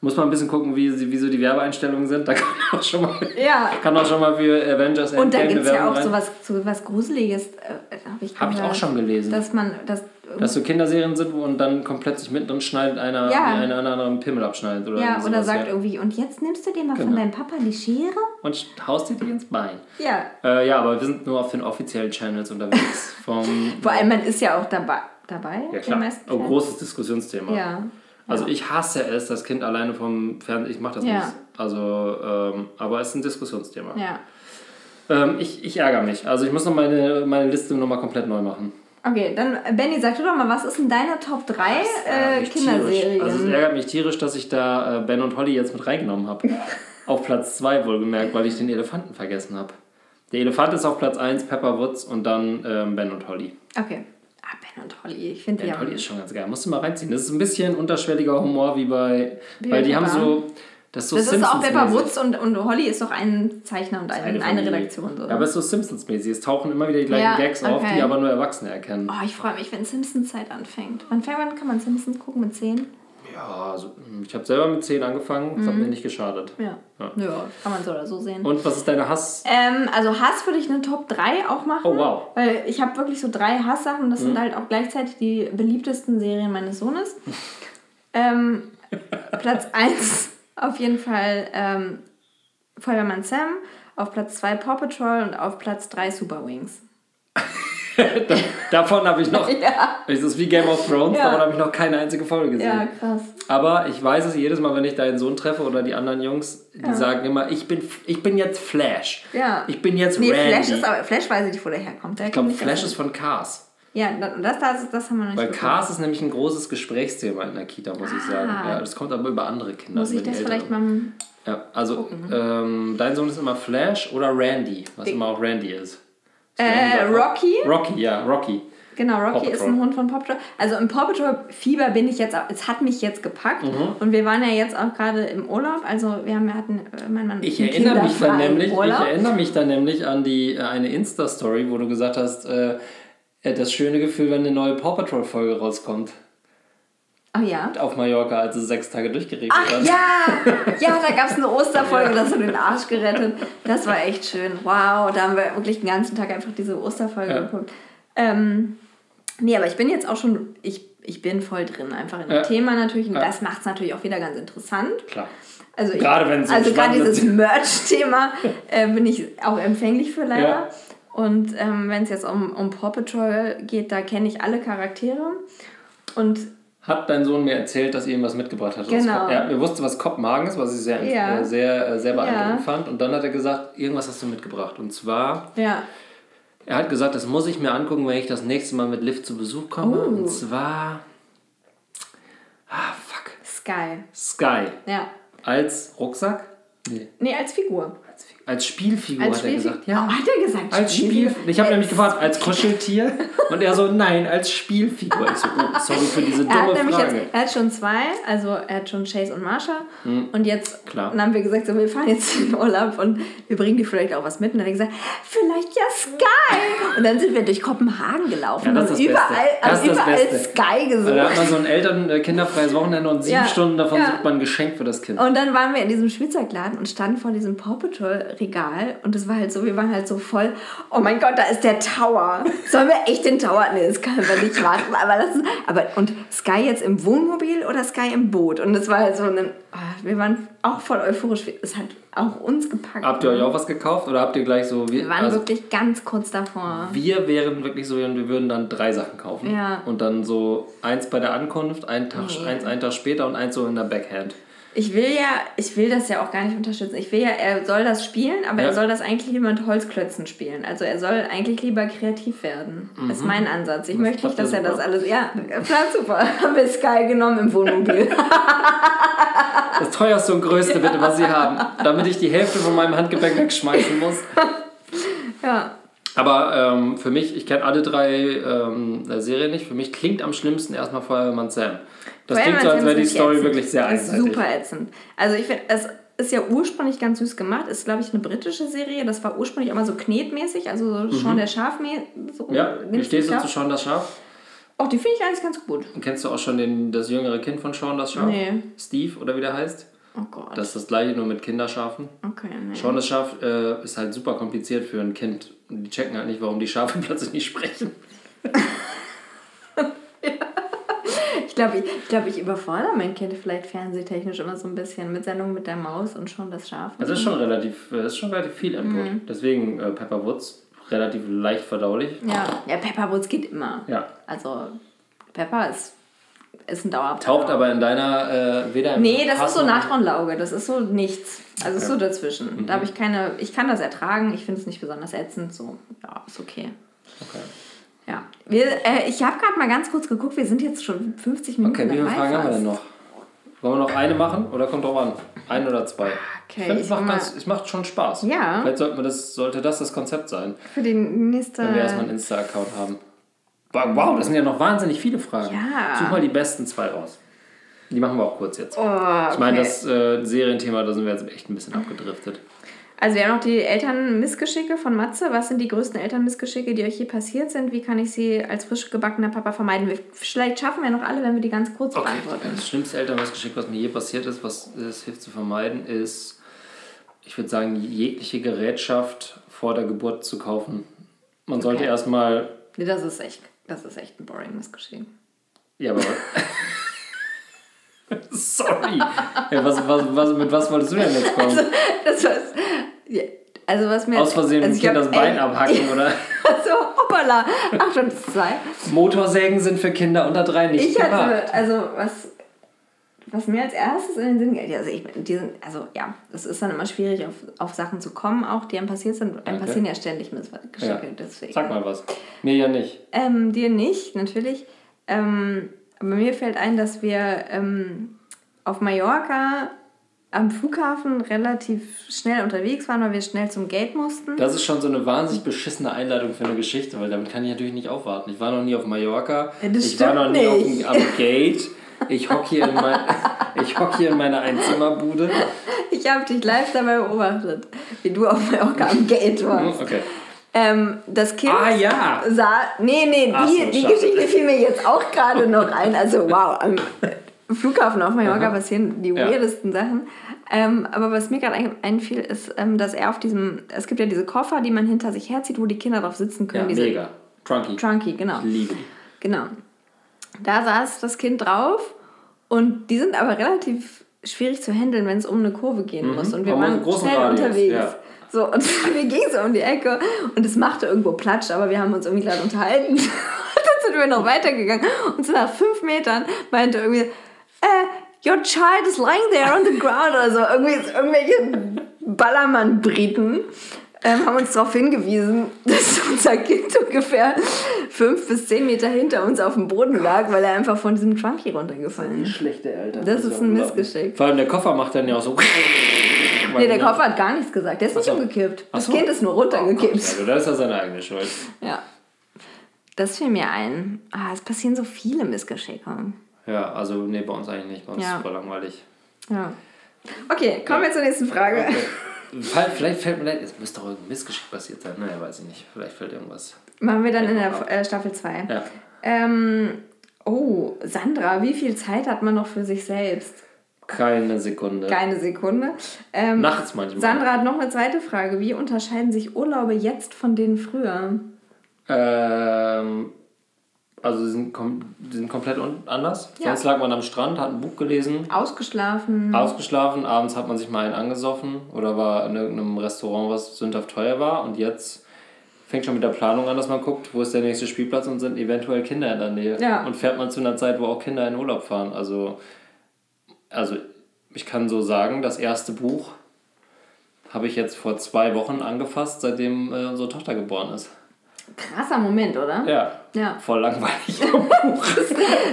Muss man ein bisschen gucken, wie, wie so die Werbeeinstellungen sind. Da kann man auch schon mal, Ja. kann auch schon mal für Avengers Und da Endgame gibt es ja auch rein. sowas, so was Gruseliges, äh, habe ich Hab ich auch schon gelesen. Dass man, dass, Dass so Kinderserien sind, wo und dann komplett sich mittendrin schneidet einer, Ja. wie einer an anderen Pimmel abschneidet. Oder ja, oder sagt ja. irgendwie, und jetzt nimmst du dir mal von Genau. deinem Papa die Schere? Und haust dir die ins Bein. Ja. Äh, ja, aber wir sind nur auf den offiziellen Channels unterwegs. Vom, Vor allem, man ist ja auch dabei, dabei ja, klar. Oh, großes Diskussionsthema. Ja. Also ich hasse es, das Kind alleine vom Fernsehen, ich mache das Ja. nicht. Also, ähm, aber es ist ein Diskussionsthema. Ja. Ähm, ich, ich ärgere mich. Also ich muss noch meine, meine Liste nochmal komplett neu machen. Okay, dann Benny, sag du doch mal, was ist denn deine Top 3 ärgert äh, Kinderserien? tierisch. Also es ärgert mich tierisch, dass ich da äh, Ben und Holly jetzt mit reingenommen habe. auf Platz 2 wohlgemerkt, weil ich den Elefanten vergessen habe. Der Elefant ist auf Platz 1, Pepper Woods und dann ähm, Ben und Holly. okay. Ben und Holly, ich finde die Ben ja. und Holly ist schon ganz geil. Musst du mal reinziehen. Das ist ein bisschen unterschwelliger Humor wie bei... Wie weil die haben Pepper. so... Das ist so Das ist auch Pepper. Woods und, und Holly ist doch ein Zeichner und ein, eine, Familie. Redaktion. So. Ja, aber es ist so Simpsons-mäßig. Es tauchen immer wieder die gleichen Ja, Gags auf, okay. die aber nur Erwachsene erkennen. Oh, ich freue mich, wenn Simpsons Zeit anfängt. Wann, fängt- wann kann man Simpsons gucken? Mit 10? Ja, also, ich habe selber mit 10 angefangen. Das hat mir nicht geschadet. Ja. Ja. ja. kann man so oder so sehen. Und was ist deine Hass... Ähm, also Hass würde ich eine Top 3 auch machen. Oh, wow. Weil ich habe wirklich so drei Hasssachen. Das Mhm. sind halt auch gleichzeitig die beliebtesten Serien meines Sohnes. ähm, Platz 1 auf jeden Fall ähm, Feuerwehrmann Sam. Auf Platz 2 Paw Patrol und auf Platz 3 Super Wings. Davon habe ich noch... Ja. Es ist wie Game of Thrones, Ja. davon habe ich noch keine einzige Folge gesehen. Ja, krass. Aber ich weiß es jedes Mal, wenn ich deinen Sohn treffe oder die anderen Jungs, die Ja. sagen immer, ich bin, ich bin jetzt Flash. Ja. Ich bin jetzt Nee, Randy. Flash ist aber Flash weiß ich nicht, wo der herkommt. Der ich glaube, Flash aus- ist von Cars. Ja, das, das, das haben wir noch nicht Weil. Cars ist nämlich ein großes Gesprächsthema in der Kita, muss ich sagen. Ah. Ja, das kommt aber über andere Kinder. Muss ich das Älteren. vielleicht mal. Ja, also ähm, dein Sohn ist immer Flash oder Randy, was immer auch Randy ist. Äh, auch- Rocky? Rocky, ja, Rocky. Genau, Rocky ist Patrol. ein Hund von Paw Patrol. Also im Paw Patrol Fieber bin ich jetzt, auch- es hat mich jetzt gepackt. Mhm. Und wir waren ja jetzt auch gerade im Urlaub. Also wir haben, wir hatten, äh, mein Mann Ich erinnere mich dann nämlich, ich erinnere mich dann nämlich an die äh, eine Insta-Story, wo du gesagt hast, äh, äh, das schöne Gefühl, wenn eine neue Paw Patrol-Folge rauskommt. Oh ja. Auf Mallorca, als es sechs Tage durchgeregnet Ach hat. ja, ja, da gab es eine Osterfolge, das hat den Arsch gerettet. Das war echt schön. Wow, da haben wir wirklich den ganzen Tag einfach diese Osterfolge Ja. geguckt. Ähm, nee, aber ich bin jetzt auch schon, ich, ich bin voll drin, einfach in dem Ja. Thema natürlich. Und Ja. das macht es natürlich auch wieder ganz interessant. Klar. Also ich, Gerade wenn so also gerade dieses Merch-Thema äh, bin ich auch empfänglich für leider. Ja. Und ähm, wenn es jetzt um, um Paw Patrol geht, da kenne ich alle Charaktere. Und Hat dein Sohn mir erzählt, dass ihr ihm was mitgebracht hat? Genau. Er, er wusste, was Kopenhagen ist, was ich sehr, Ja. äh, sehr, äh, sehr beeindruckend Ja. fand. Und dann hat er gesagt, irgendwas hast du mitgebracht. Und zwar, ja, er hat gesagt, das muss ich mir angucken, wenn ich das nächste Mal mit Liv zu Besuch komme. Oh. Und zwar, ah, fuck, Sky. Sky. Ja. Als Rucksack? Nee. Nee, als Figur. Als Spielfigur Als hat er Spielfigur. gesagt. Ja. Oh, hat er gesagt? Als Spiel. Ich habe Äh, nämlich gefragt, als Kuscheltier? Und er so, nein, als Spielfigur. Ich so, oh, sorry für diese Er hat dumme nämlich Frage. jetzt, er hat schon zwei, also er hat schon Chase und Marsha. Und jetzt Hm. Klar. dann haben wir gesagt, so, wir fahren jetzt in den Urlaub und wir bringen die vielleicht auch was mit. Und dann hat er gesagt, vielleicht ja Sky. Und dann sind wir durch Kopenhagen gelaufen Ja, und überall, das überall. Sky gesucht. Da hat man so ein Eltern äh, kinderfreies Wochenende und sieben Ja, Stunden davon ja. sucht man ein Geschenk für das Kind. Und dann waren wir in diesem Spielzeugladen und standen vor diesem Paw Patrol Regal und es war halt so, wir waren halt so voll, oh mein Gott, da ist der Tower. Sollen wir echt den Tower? Nee, das können wir nicht machen. Aber das ist, aber, und Sky jetzt im Wohnmobil oder Sky im Boot? Und es war halt so, ein, ah, wir waren auch voll euphorisch. Es hat auch uns gepackt. Habt ihr euch auch was gekauft oder habt ihr gleich so... Wir waren also, wirklich ganz kurz davor. wir wären wirklich so, wir würden dann drei Sachen kaufen. Ja. Und dann so eins bei der Ankunft, ein Tag, Nee. eins einen Tag später und eins so in der Backhand. Ich will ja, ich will das ja auch gar nicht unterstützen. Ich will ja, er soll das spielen, aber Ja. er soll das eigentlich lieber mit Holzklötzen spielen. Also er soll eigentlich lieber kreativ werden. Das ist mein Ansatz. Ich Mhm. Das möchte nicht, dass er das super. alles. Ja, klappt super. Haben wir Sky genommen im Wohnmobil. Das teuerste und größte bitte, was sie haben. Damit ich die Hälfte von meinem Handgepäck wegschmeißen muss. ja. Aber ähm, für mich, ich kenne alle drei ähm, Serien nicht. Für mich klingt am schlimmsten erstmal Feuerwehrmann Sam. Das klingt so, als wäre die Story wirklich sehr einseitig. super ätzend. Also ich finde, es ist ja ursprünglich ganz süß gemacht. Ist, glaube ich, eine britische Serie. Das war ursprünglich immer so knetmäßig, also so schon der Schafmäßig. So Mhm. Ja, wie stehst du Schaf? zu Sean das Schaf? Oh, die finde ich eigentlich ganz gut. Und kennst du auch schon den, das jüngere Kind von Sean das Schaf? Nee. Steve oder wie der heißt? Oh Gott. Das ist das gleiche, nur mit Kinderschafen. okay, nee. Sean das Schaf äh, ist halt super kompliziert für ein Kind. Die checken halt nicht, warum die Schafe plötzlich nicht sprechen. Ich glaube, ich, ich, glaub, ich überfordere mein Kind vielleicht fernsehtechnisch immer so ein bisschen mit Sendungen mit der Maus und schon das Schaf. Das ist schon relativ, äh, ist schon relativ viel Input. Mhm. Deswegen äh, Pepper Woods, relativ leicht verdaulich. Ja, ja Pepper Woods geht immer. Ja. Also Pepper ist, ist ein Dauerbrenner. Taucht aber in deiner äh, weder im Nee, das ist so Natronlauge, das ist so nichts. Also ist so dazwischen. Mhm. Da habe ich keine, ich kann das ertragen, ich finde es nicht besonders ätzend, so, ja, ist okay. Okay. Ja. Wir, äh, ich habe gerade mal ganz kurz geguckt, wir sind jetzt schon 50 Minuten Okay, wie viele Fragen haben wir denn noch? Wollen wir noch eine machen oder kommt drauf an? Ein oder zwei? Okay, ich ich es, macht ganz, es macht schon Spaß. Ja. Vielleicht sollten wir das, sollte das das Konzept sein, Für die nächste... wenn wir erstmal einen Insta-Account haben. Wow, das sind ja noch wahnsinnig viele Fragen. Ja. Such mal die besten zwei raus. Die machen wir auch kurz jetzt. Oh, okay. Ich meine, das äh, Serienthema, da sind wir jetzt echt ein bisschen abgedriftet. Also wir haben noch die Elternmissgeschicke von Matze. Was sind die größten Elternmissgeschicke, die euch je passiert sind? Wie kann ich sie als frisch gebackener Papa vermeiden? Wir, vielleicht schaffen wir noch alle, wenn wir die ganz kurz Okay, beantworten. das schlimmste Elternmissgeschick, was mir je passiert ist, was es hilft zu vermeiden, ist, ich würde sagen, jegliche Gerätschaft vor der Geburt zu kaufen. Man sollte Okay. erstmal, Nee, das ist echt, das ist echt ein boring Missgeschick. ja, aber. Sorry. Ja, was, was, was, mit was wolltest du denn jetzt kommen? Das war's. Ja, also was mir... Aus Versehen also Kind das Bein ey, abhacken, oder? so, hoppala. Ach, schon zwei. Motorsägen sind für Kinder unter drei nicht Ich gemacht. hatte, also was, was mir als erstes in den Sinn geht, also, ich, die sind, also ja, es ist dann immer schwierig, auf, auf Sachen zu kommen, auch die einem passiert sind. Einem Okay. passieren ja ständig Missgeschicke, Ja. deswegen. Sag mal was. Mir ja nicht. Ähm, dir nicht, natürlich. Ähm, aber mir fällt ein, dass wir ähm, auf Mallorca am Flughafen relativ schnell unterwegs waren, weil wir schnell zum Gate mussten. Das ist schon so eine wahnsinnig beschissene Einleitung für eine Geschichte, weil damit kann ich natürlich nicht aufwarten. Ich war noch nie auf Mallorca. Ja, das ich war noch nie auf nicht. dem, am Gate. Ich hock hier in, mein, ich hock hier in meiner Einzimmerbude. Ich habe dich live dabei beobachtet, wie du auf Mallorca am Gate warst. Okay. Ähm, das Kind Ah ja. sah. Nee, nee, Ach die, so, die. Geschichte fiel mir jetzt auch gerade noch ein. Also, wow, am Flughafen auf Mallorca passieren die Ja. weirdesten Sachen. Ähm, aber was mir gerade ein, einfiel, ist, ähm, dass er auf diesem. Es gibt ja diese Koffer, die man hinter sich herzieht, wo die Kinder drauf sitzen Ja, können. diese mega. Trunky. Trunky, genau. Ich liebe. Genau. Da saß das Kind drauf und die sind aber relativ schwierig zu handeln, wenn es um eine Kurve gehen muss. Und wir waren schnell Radius, unterwegs. ja. So, und wir gingen so um die Ecke und es machte irgendwo Platsch, aber wir haben uns irgendwie gerade unterhalten. Und dann sind wir noch weitergegangen und so nach fünf Metern meinte irgendwie, äh, your child is lying there on the ground oder so. Irgendwie, irgendwelche Ballermann-Briten ähm, haben uns darauf hingewiesen, dass unser Kind ungefähr fünf bis zehn Meter hinter uns auf dem Boden lag, weil er einfach von diesem Trunky runtergefallen ist. Schlechte Eltern. Das ist ein. Missgeschick. Vor allem der Koffer macht dann ja auch so. Nee, der Koffer hat gar nichts gesagt. Der ist nicht so. umgekippt. Das so. Kind ist nur runtergekippt. Also das ist ja seine eigene Schuld. Ja. Das fiel mir ein. Ah, es passieren so viele Missgeschicke. Ja, also nee, bei uns eigentlich nicht. Bei uns Ja. ist es voll langweilig. Ja. Okay, kommen wir zur nächsten Frage. Fall- Vielleicht fällt mir leid, es müsste doch irgendein Missgeschick passiert sein. Naja, weiß ich nicht. Vielleicht fällt irgendwas. Machen wir dann in der äh, Staffel 2. Ja. Ähm, oh, Sandra, wie viel Zeit hat man noch für sich selbst? Keine Sekunde. Keine Sekunde. Ähm, Nachts manchmal. Sandra hat noch eine zweite Frage. Wie unterscheiden sich Urlaube jetzt von denen früher? Ähm, also sie sind, kom sind komplett anders. Ja. Sonst lag man am Strand, hat ein Buch gelesen, Ausgeschlafen. ausgeschlafen, abends hat man sich mal einen angesoffen oder war in irgendeinem Restaurant, was sündhaft teuer war. Und jetzt fängt schon mit der Planung an, dass man guckt, wo ist der nächste Spielplatz und sind eventuell Kinder in der Nähe. Ja. Und fährt man zu einer Zeit, wo auch Kinder in Urlaub fahren. Also, also ich kann so sagen, das erste Buch habe ich jetzt vor zwei Wochen angefasst, seitdem äh, unsere Tochter geboren ist. Krasser Moment, oder? Ja. Ja. Voll langweilig.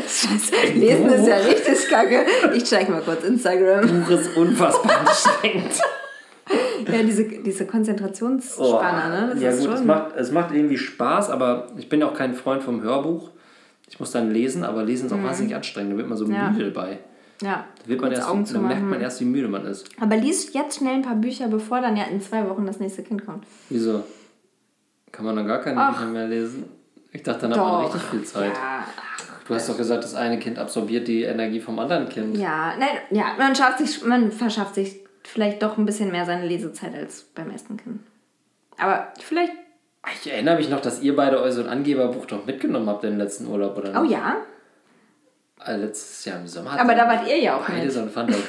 Scheiße, lesen ist ja richtig kacke. Ich zeig mal kurz Instagram. Buch ist unfassbar anstrengend. Ja, diese, diese Konzentrationsspanner, ne? Das ja gut, schon. es macht, es macht irgendwie Spaß, aber ich bin auch kein Freund vom Hörbuch. Ich muss dann lesen, aber lesen ist auch wahnsinnig anstrengend. Da wird man so Mhm. Ja. müde dabei. ja, Da, wird man erst, Augen da merkt man erst, wie müde man ist. Aber liest jetzt schnell ein paar Bücher, bevor dann ja in zwei Wochen das nächste Kind kommt. Wieso? Kann man dann gar keine Ach. Bücher mehr lesen? Ich dachte, dann hat man richtig viel Zeit. Ja, Du hast doch gesagt, das eine Kind absorbiert die Energie vom anderen Kind. ja, nein, ja man, schafft sich, man verschafft sich vielleicht doch ein bisschen mehr seine Lesezeit als beim ersten Kind. Aber vielleicht. Ich erinnere mich noch, dass ihr beide euer so ein Angeberbuch doch mitgenommen habt im letzten Urlaub, oder Oh nicht? ja, Ah, Letztes Jahr im Sommer. aber da wart ihr ja auch beide mit. so ein Fand.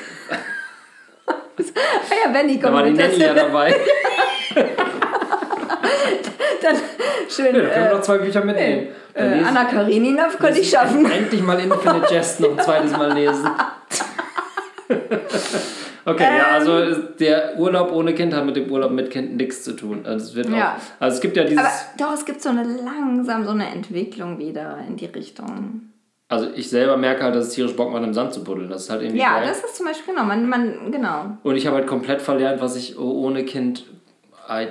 Ah ja, Benny Da kommt war die. Nanny ja dabei. Dann schön. Ja, da können wir äh, noch zwei Bücher mitnehmen. Äh, Anna Karenina konnte ich schaffen. Endlich mal Infinite Jest noch ein zweites Mal lesen. Okay, ja, also Ähm. der Urlaub ohne Kind hat mit dem Urlaub mit Kind nichts zu tun. Also es wird Ja. auch, also es gibt ja dieses, Aber doch, es gibt so eine langsam so eine Entwicklung wieder in die Richtung. also ich selber merke halt, dass es tierisch Bock macht, im Sand zu buddeln. Das ist halt irgendwie Ja, geil. das ist zum Beispiel genau, man, man genau. Und ich habe halt komplett verlernt, was ich ohne Kind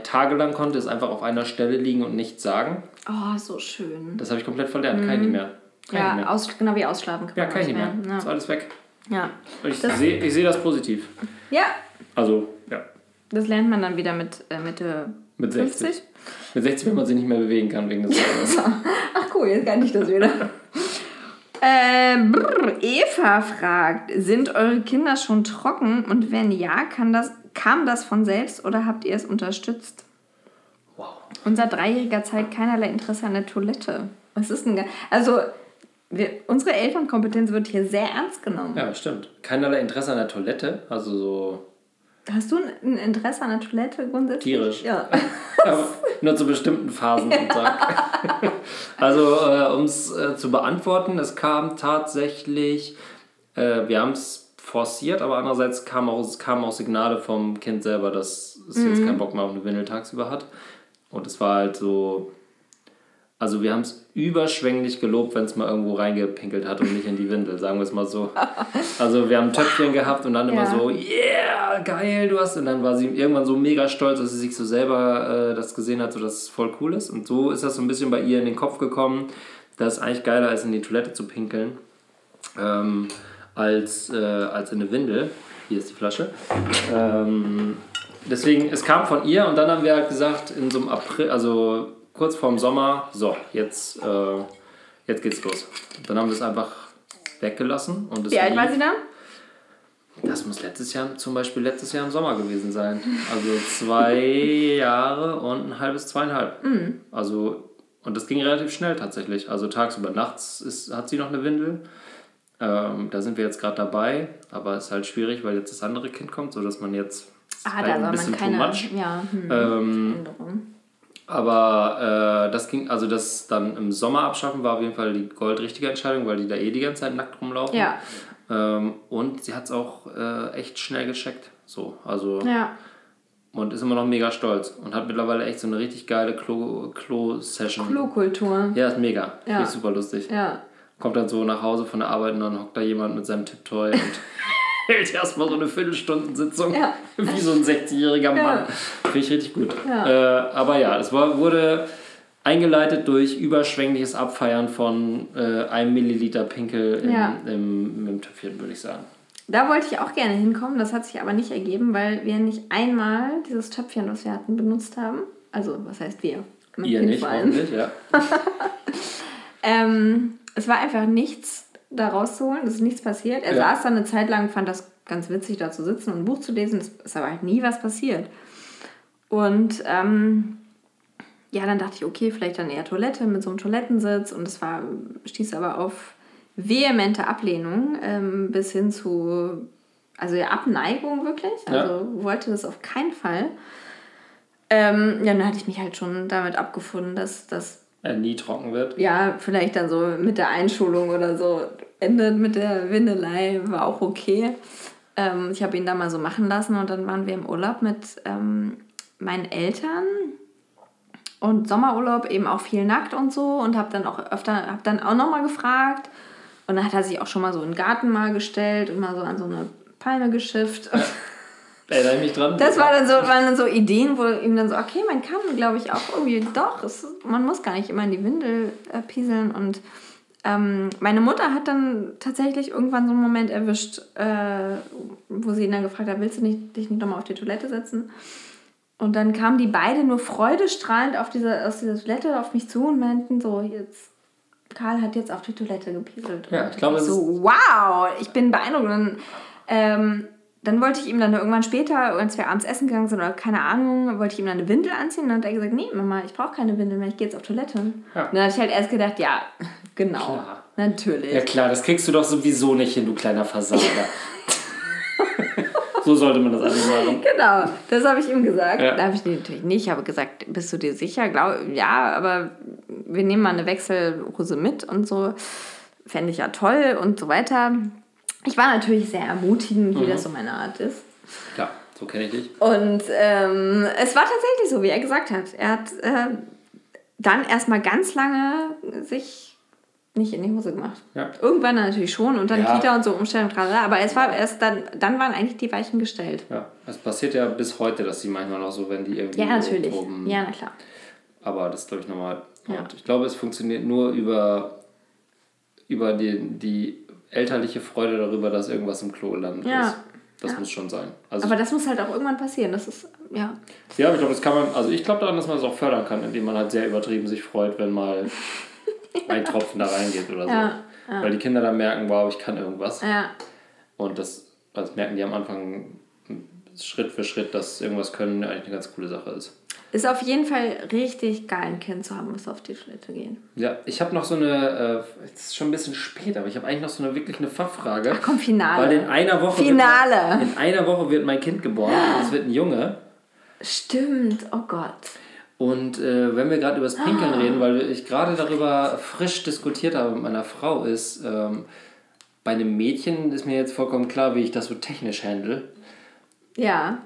tagelang konnte, ist einfach auf einer Stelle liegen und nichts sagen. Oh, so schön. Das habe ich komplett verlernt. Ich nicht mehr. Ich Ja, mehr. aus, genau wie ausschlafen kann Ja, ich nicht mehr. Ja. Ist alles weg. Ja. Ich sehe ich seh das positiv. ja, Also, ja. das lernt man dann wieder mit äh, Mitte Mit 60. 50. Mit 60, wenn man sich nicht mehr bewegen kann wegen des Alters. Ach cool, jetzt kann ich das wieder. äh, brr, Eva fragt, sind eure Kinder schon trocken? Und wenn ja, kann das, kam das von selbst oder habt ihr es unterstützt? Wow. Unser Dreijähriger zeigt keinerlei Interesse an der Toilette. Was ist denn... Also, wir, unsere Elternkompetenz wird hier sehr ernst genommen. Ja, stimmt. Keinerlei Interesse an der Toilette. Also so. Hast du ein Interesse an der Toilette grundsätzlich? Tierisch. Ja. Aber nur zu bestimmten Phasen am Tag. also, äh, um es äh, zu beantworten, es kam tatsächlich, äh, wir haben es forciert, aber andererseits kamen auch, es kamen auch Signale vom Kind selber, dass es Mhm. jetzt keinen Bock mehr auf eine Windel tagsüber hat. Und es war halt so. Also wir haben es überschwänglich gelobt, wenn es mal irgendwo reingepinkelt hat und nicht in die Windel, sagen wir es mal so. Also wir haben ein Töpfchen gehabt und dann immer Ja. so, yeah, geil, du hast. Und dann war sie irgendwann so mega stolz, dass sie sich so selber äh, das gesehen hat, so dass es voll cool ist. Und so ist das so ein bisschen bei ihr in den Kopf gekommen, dass es eigentlich geiler ist, in die Toilette zu pinkeln, ähm, als, äh, als in eine Windel. Hier ist die Flasche. Ähm, deswegen, es kam von ihr und dann haben wir halt gesagt, in so einem April, also kurz vorm Sommer, so, jetzt, äh, jetzt geht's los. Dann haben wir es einfach weggelassen. Und es Wie alt war sie da? Das muss letztes Jahr, zum Beispiel letztes Jahr im Sommer gewesen sein. Also zwei Jahre und ein halbes, zweieinhalb. Mhm. Also, und das ging relativ schnell tatsächlich. Also tagsüber, nachts ist, hat sie noch eine Windel. Ähm, da sind wir jetzt gerade dabei, aber es ist halt schwierig, weil jetzt das andere Kind kommt, sodass man jetzt Ah, da ein soll bisschen man keine... too much. Ja, hm, Ähm, aber äh, das ging, also das dann im Sommer abschaffen war auf jeden Fall die goldrichtige Entscheidung, weil die da eh die ganze Zeit nackt rumlaufen. Ja. Ähm, und sie hat es auch äh, echt schnell gescheckt. So, also Ja. und ist immer noch mega stolz und hat mittlerweile echt so eine richtig geile Klo- Klo-Session. Klokultur. ja, ist mega. Ja. Finde ich super lustig. Ja. Kommt dann so nach Hause von der Arbeit und dann hockt da jemand mit seinem Tipptoy und hält erstmal so eine Viertelstundensitzung. Ja. Wie so ein 60-jähriger Mann. Ja. Finde ich richtig gut. Ja. Äh, aber ja, es war, wurde eingeleitet durch überschwängliches Abfeiern von äh, einem Milliliter Pinkel im, Ja. im, im Töpfchen, würde ich sagen. Da wollte ich auch gerne hinkommen, das hat sich aber nicht ergeben, weil wir nicht einmal dieses Töpfchen, was wir hatten, benutzt haben. Also, was heißt wir? Ihr nicht, hoffentlich, ja. Ähm, es war einfach nichts da rauszuholen, es ist nichts passiert. Er Ja. saß dann eine Zeit lang, fand das ganz witzig, da zu sitzen und ein Buch zu lesen. Es ist aber halt nie was passiert. Und ähm, ja, dann dachte ich, okay, vielleicht dann eher Toilette mit so einem Toilettensitz. Und es war, stieß aber auf vehemente Ablehnung ähm, bis hin zu, also ja, Abneigung wirklich. Ja. Also wollte das auf keinen Fall. Ähm, ja, dann hatte ich mich halt schon damit abgefunden, dass das Er nie trocken wird. ja, vielleicht dann so mit der Einschulung oder so endet mit der Windelei, war auch okay. Ähm, ich habe ihn da mal so machen lassen und dann waren wir im Urlaub mit ähm, meinen Eltern und Sommerurlaub eben auch viel nackt und so und habe dann auch öfter, habe dann auch nochmal gefragt und dann hat er sich auch schon mal so in den Garten mal gestellt und mal so an so eine Palme geschifft. Erinnere ich mich dran. Das war dann so, waren dann so Ideen, wo ihm dann so, okay, man kann, glaube ich, auch irgendwie, doch, es, man muss gar nicht immer in die Windel äh, pieseln. Und ähm, meine Mutter hat dann tatsächlich irgendwann so einen Moment erwischt, äh, wo sie ihn dann gefragt hat, willst du nicht, dich nicht nochmal auf die Toilette setzen? Und dann kamen die beide nur freudestrahlend auf diese, aus dieser Toilette auf mich zu und meinten so, jetzt, Karl hat jetzt auf die Toilette gepieselt. Ja, ich glaube, so, wow, ich bin beeindruckt. Und ähm, dann wollte ich ihm dann irgendwann später, als wir abends essen gegangen sind oder keine Ahnung, wollte ich ihm dann eine Windel anziehen. Und dann hat er gesagt, nee, Mama, ich brauche keine Windel mehr, ich gehe jetzt auf Toilette. Ja. Und dann habe ich halt erst gedacht, ja, genau, Klar. natürlich. Ja klar, das kriegst du doch sowieso nicht hin, du kleiner Versager. so sollte man das eigentlich machen. Genau, das habe ich ihm gesagt. Ja. Da habe ich natürlich nicht. Ich habe gesagt, bist du dir sicher? Glaub, ja, aber wir nehmen mal eine Wechselhose mit und so. Fände ich ja toll und so weiter. Ich war natürlich sehr ermutigend, Mhm. wie das so meine Art ist. Klar, so kenne ich dich. Und ähm, es war tatsächlich so, wie er gesagt hat. Er hat äh, dann erstmal ganz lange sich nicht in die Hose gemacht. Ja. Irgendwann natürlich schon und dann Ja. Kita und so Umstellung, tralala. aber es war erst dann, dann waren eigentlich die Weichen gestellt. Ja, es passiert ja bis heute, dass sie manchmal noch so, wenn die irgendwie. Ja, natürlich. oben- Ja, na klar. Aber das ist, glaube ich, normal. Ja. Und ich glaube, es funktioniert nur über, über die, die elterliche Freude darüber, dass irgendwas im Klo landet. Ja. Ist. Das Ja. muss schon sein. Also Aber das muss halt auch irgendwann passieren. Das ist, ja. ja, aber ich glaube, das kann man, also ich glaube daran, dass man es auch fördern kann, indem man halt sehr übertrieben sich freut, wenn mal ein Tropfen da reingeht oder so. Ja, Weil die Kinder dann merken, wow, ich kann irgendwas. Ja. Und das, das merken die am Anfang Schritt für Schritt, dass irgendwas können eigentlich eine ganz coole Sache ist. Ist auf jeden Fall richtig geil, ein Kind zu haben, was auf die Toilette gehen. Ja, ich habe noch so eine, äh, es ist schon ein bisschen spät, aber ich habe eigentlich noch so eine wirklich eine Fachfrage. Ach komm, Finale. Weil in einer Woche Finale. Wird, in einer Woche wird mein Kind geboren. und Es wird ein Junge. Stimmt, oh Gott. Und äh, wenn wir gerade über das Pinkeln reden, weil ich gerade darüber frisch diskutiert habe mit meiner Frau, ist ähm, bei einem Mädchen ist mir jetzt vollkommen klar, wie ich das so technisch handle. Ja,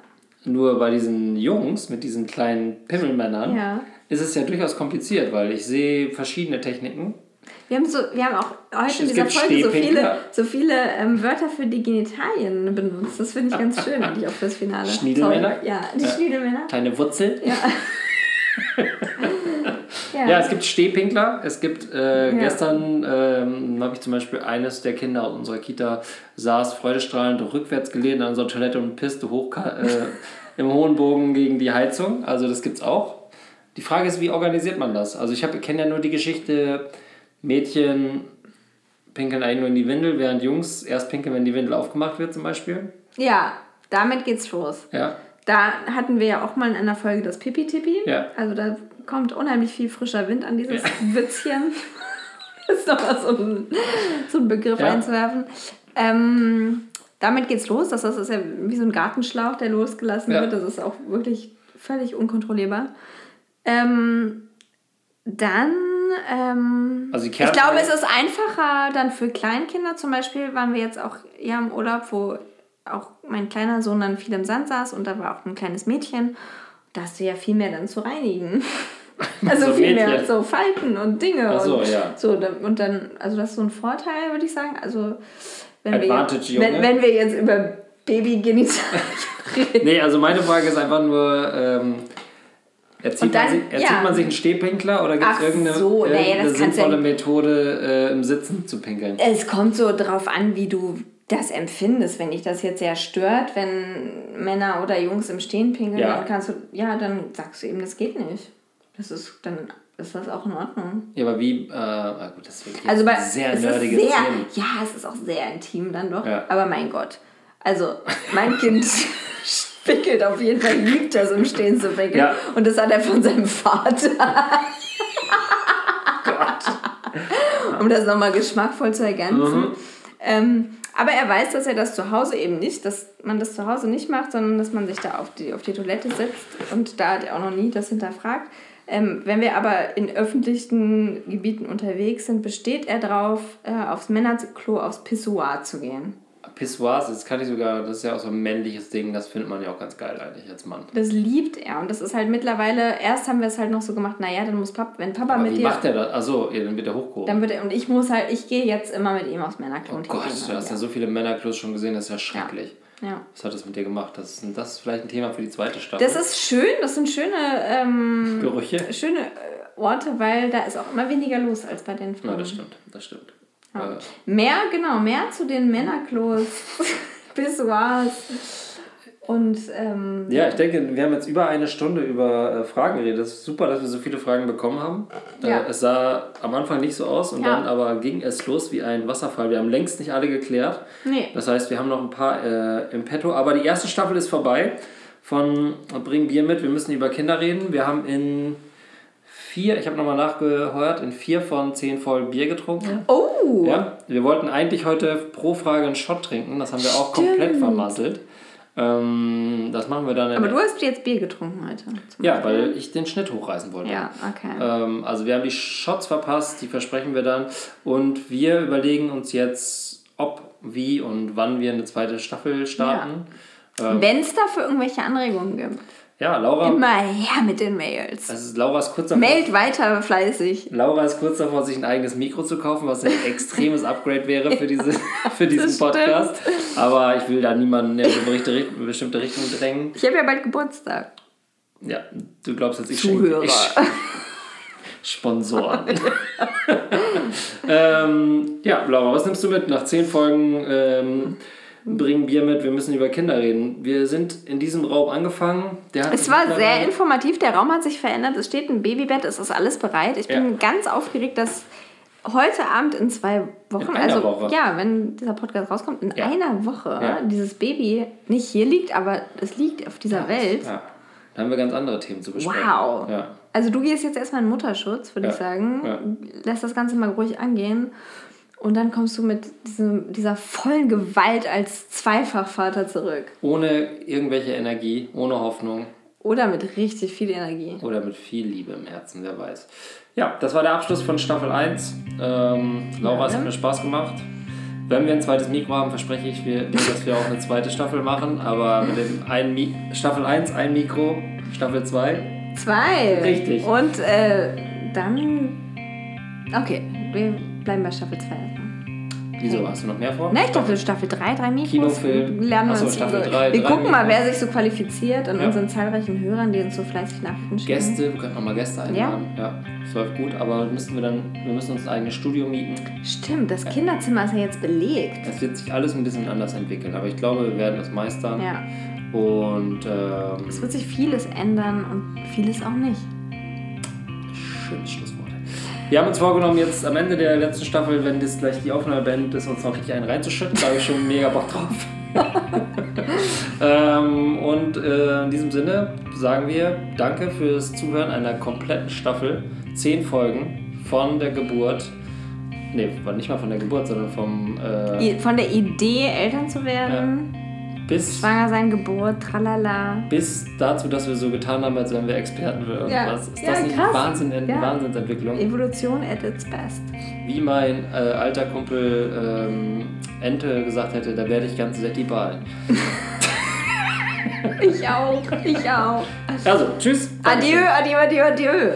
Nur bei diesen Jungs mit diesen kleinen Pimmelmännern ja. ist es ja durchaus kompliziert, weil ich sehe verschiedene Techniken. Wir haben, so, wir haben auch heute in Es dieser Folge so viele, so viele ähm, Wörter für die Genitalien benutzt. Das finde ich ganz schön, eigentlich auch fürs Finale. Schniedelmänner? Ja, die Ja. Schniedelmänner. Kleine Wurzel. Ja. ja. Ja, es gibt Stehpinkler. Es gibt, äh, gestern ähm, habe ich zum Beispiel eines der Kinder aus unserer Kita saß freudestrahlend rückwärts gelehnt an unserer Toilette und pisste hoch äh, im hohen Bogen gegen die Heizung. Also das gibt's auch. Die Frage ist, wie organisiert man das? Also ich kenne ja nur die Geschichte, Mädchen pinkeln eigentlich nur in die Windel, während Jungs erst pinkeln, wenn die Windel aufgemacht wird zum Beispiel. ja, damit geht's los. Ja, Da hatten wir ja auch mal in einer Folge das Pipi-Tippi. Ja. Also da kommt unheimlich viel frischer Wind an dieses Witzchen. Das ist doch mal so ein, so ein Begriff Ja. einzuwerfen. Ähm, damit geht's los. Das ist ja wie so ein Gartenschlauch, der losgelassen Ja. wird. Das ist auch wirklich völlig unkontrollierbar. Ähm, dann, ähm, Also ich glaube, es ist einfacher dann für Kleinkinder. Zum Beispiel waren wir jetzt auch ja im Urlaub, wo auch mein kleiner Sohn dann viel im Sand saß und da war auch ein kleines Mädchen. Da hast du ja viel mehr dann zu reinigen. Also So viel mehr Mädchen. so Falten und Dinge. So, und ja. So, und dann, also das ist so ein Vorteil, würde ich sagen. Also wenn, wir Advantage, jetzt, Junge. wenn, wenn wir jetzt über Babygenitalien reden. Nee, also meine Frage ist einfach nur, ähm, erzieht, dann- man, sich, erzieht ja. man sich einen Stehpinkler oder gibt es irgendeine, so, nee, irgendeine du sinnvolle ja- Methode, äh, im Sitzen zu pinkeln? Es kommt so drauf an, wie du das empfindest. Wenn dich das jetzt sehr stört, wenn Männer oder Jungs im Stehen pinkeln, Ja. dann kannst du, ja, dann sagst du eben, das geht nicht. Das ist, dann ist das auch in Ordnung. Ja, aber wie, äh, ah gut, das ist wirklich Also bei, ein sehr nerdiges sehr, Thema. Ja, es ist auch sehr intim dann doch. Ja. Aber mein Gott. Also, mein Kind pickelt auf jeden Fall, liebt das im Stehen zu pickeln. Ja. Und das hat er von seinem Vater. um das nochmal geschmackvoll zu ergänzen. Mhm. Ähm, aber er weiß, dass er das zu Hause eben nicht, dass man das zu Hause nicht macht, sondern dass man sich da auf die, auf die Toilette setzt. Und da hat er auch noch nie das hinterfragt. Ähm, wenn wir aber in öffentlichen Gebieten unterwegs sind, besteht er drauf, äh, aufs Männerklo, aufs Pissoir zu gehen. Pissoirs, das kann ich sogar, das ist ja auch so ein männliches Ding, das findet man ja auch ganz geil eigentlich als Mann. Das liebt er und das ist halt mittlerweile, erst haben wir es halt noch so gemacht, naja, dann muss Papa, wenn Papa Aber mit wie dir... macht der das? Achso, ja, dann wird er hochgehoben. Dann wird er, und ich muss halt, ich gehe jetzt immer mit ihm aufs Männerklo oh Gott, du hast ja so viele Männerklos schon gesehen, das ist ja schrecklich. ja. Was hat das mit dir gemacht? Das ist, das ist vielleicht ein Thema für die zweite Staffel. Das ist schön, das sind schöne, ähm, Gerüche. schöne äh, Orte, weil da ist auch immer weniger los als bei den Frauen. Ja, das stimmt, das stimmt. Ja. Äh, Mehr, genau, mehr zu den Männerklos, Pissoirs und ähm, Ja, ich denke, wir haben jetzt über eine Stunde über äh, Fragen geredet. Das ist super, dass wir so viele Fragen bekommen haben. Ja. Äh, es sah am Anfang nicht so aus und Ja. dann aber ging es los wie ein Wasserfall. Wir haben längst nicht alle geklärt. nee, Das heißt, wir haben noch ein paar äh, im Petto. Aber die erste Staffel ist vorbei von Bring Bier mit. Wir müssen über Kinder reden. Wir haben in vier, ich habe nochmal nachgehört, in vier von zehn Folgen Bier getrunken. oh, Ja, wir wollten eigentlich heute pro Frage einen Shot trinken. Das haben wir auch komplett Stimmt. vermasselt. Ähm, das machen wir dann in aber du hast jetzt Bier getrunken heute. Ja, weil ich den Schnitt hochreißen wollte. Ja, okay. Ähm, also wir haben die Shots verpasst, die versprechen wir dann. Und wir überlegen uns jetzt, ob, wie und wann wir eine zweite Staffel starten. Ja, ähm, Wenn es dafür irgendwelche Anregungen gibt, ja Laura, immer her mit den Mails. also Laura ist kurz davor, Mailt weiter fleißig. Laura ist kurz davor, sich ein eigenes Mikro zu kaufen, was ein extremes Upgrade wäre für, diese, für diesen das stimmt. Podcast. Aber ich will da niemanden in eine bestimmte Richtung- eine bestimmte Richtung drängen. Ich habe ja bald Geburtstag. Ja, du glaubst jetzt, ich Zuhörer. schenke ich, Sponsoren. ähm, ja, Laura, was nimmst du mit? Nach zehn Folgen ähm, bringen Bier mit, wir müssen über Kinder reden. Wir sind in diesem Raum angefangen. Der hat Es war sehr mittlerweile- informativ, der Raum hat sich verändert, es steht ein Babybett, es ist alles bereit. Ich bin ganz aufgeregt, dass heute Abend in zwei Wochen, In also Woche. ja, wenn dieser Podcast rauskommt, in Ja. einer Woche Ja. dieses Baby nicht hier liegt, aber es liegt auf dieser Welt. Ja, da haben wir ganz andere Themen zu besprechen. Wow. Also du gehst jetzt erstmal in Mutterschutz, würde ich sagen. Lass das Ganze mal ruhig angehen. Und dann kommst du mit diesem, dieser vollen Gewalt als Zweifachvater zurück. Ohne irgendwelche Energie, ohne Hoffnung Oder mit richtig viel Energie. oder mit viel Liebe im Herzen, wer weiß. Ja, das war der Abschluss von Staffel 1. Ähm, Laura, es hat Ja. mir Spaß gemacht. Wenn wir ein zweites Mikro haben, verspreche ich, wir, dass wir auch eine zweite Staffel machen. Aber mit dem einen Mi Staffel 1 ein Mikro, Staffel 2. Zwei. Richtig. Und äh, dann. Okay, wir bleiben bei Staffel 2 erstmal. Wieso, hast du noch mehr vor? Nein, Staffel, Staffel 3, drei Mikros. Kinofilm. Lernen wir so, uns Staffel so. drei, Wir drei gucken mal, wer sich so qualifiziert an Ja. unseren zahlreichen Hörern, die uns so fleißig Nachrichten schicken. Gäste, wir könnten nochmal Gäste einladen. Ja. das läuft gut, aber müssen wir dann, wir müssen uns ein eigenes Studio mieten. Stimmt, das Kinderzimmer ist ja jetzt belegt. Es wird sich alles ein bisschen anders entwickeln, aber ich glaube, wir werden das meistern. Ja. Und ähm, Es wird sich vieles ändern und vieles auch nicht. Schönes Schlusswort. Wir haben uns vorgenommen, jetzt am Ende der letzten Staffel, wenn das gleich die Aufnahme beendet ist, uns noch richtig einen reinzuschütten. Da habe ich schon mega Bock drauf. ähm, und äh, in diesem Sinne sagen wir Danke fürs Zuhören einer kompletten Staffel. Zehn Folgen von der Geburt. Nee, war nicht mal von der Geburt, sondern vom äh, Von der Idee, Eltern zu werden, bis, schwanger sein, Geburt, tralala. bis dazu, dass wir so getan haben, als wären wir Experten für irgendwas. Ja. Ist Ja, das nicht krass. Wahnsinn, Ja. Wahnsinnsentwicklung? Evolution at its best. Wie mein äh, alter Kumpel ähm, Ente gesagt hätte, da werde ich ganz settibal. Ich auch, ich auch. Also, tschüss. Adieu, adieu, adieu, adieu.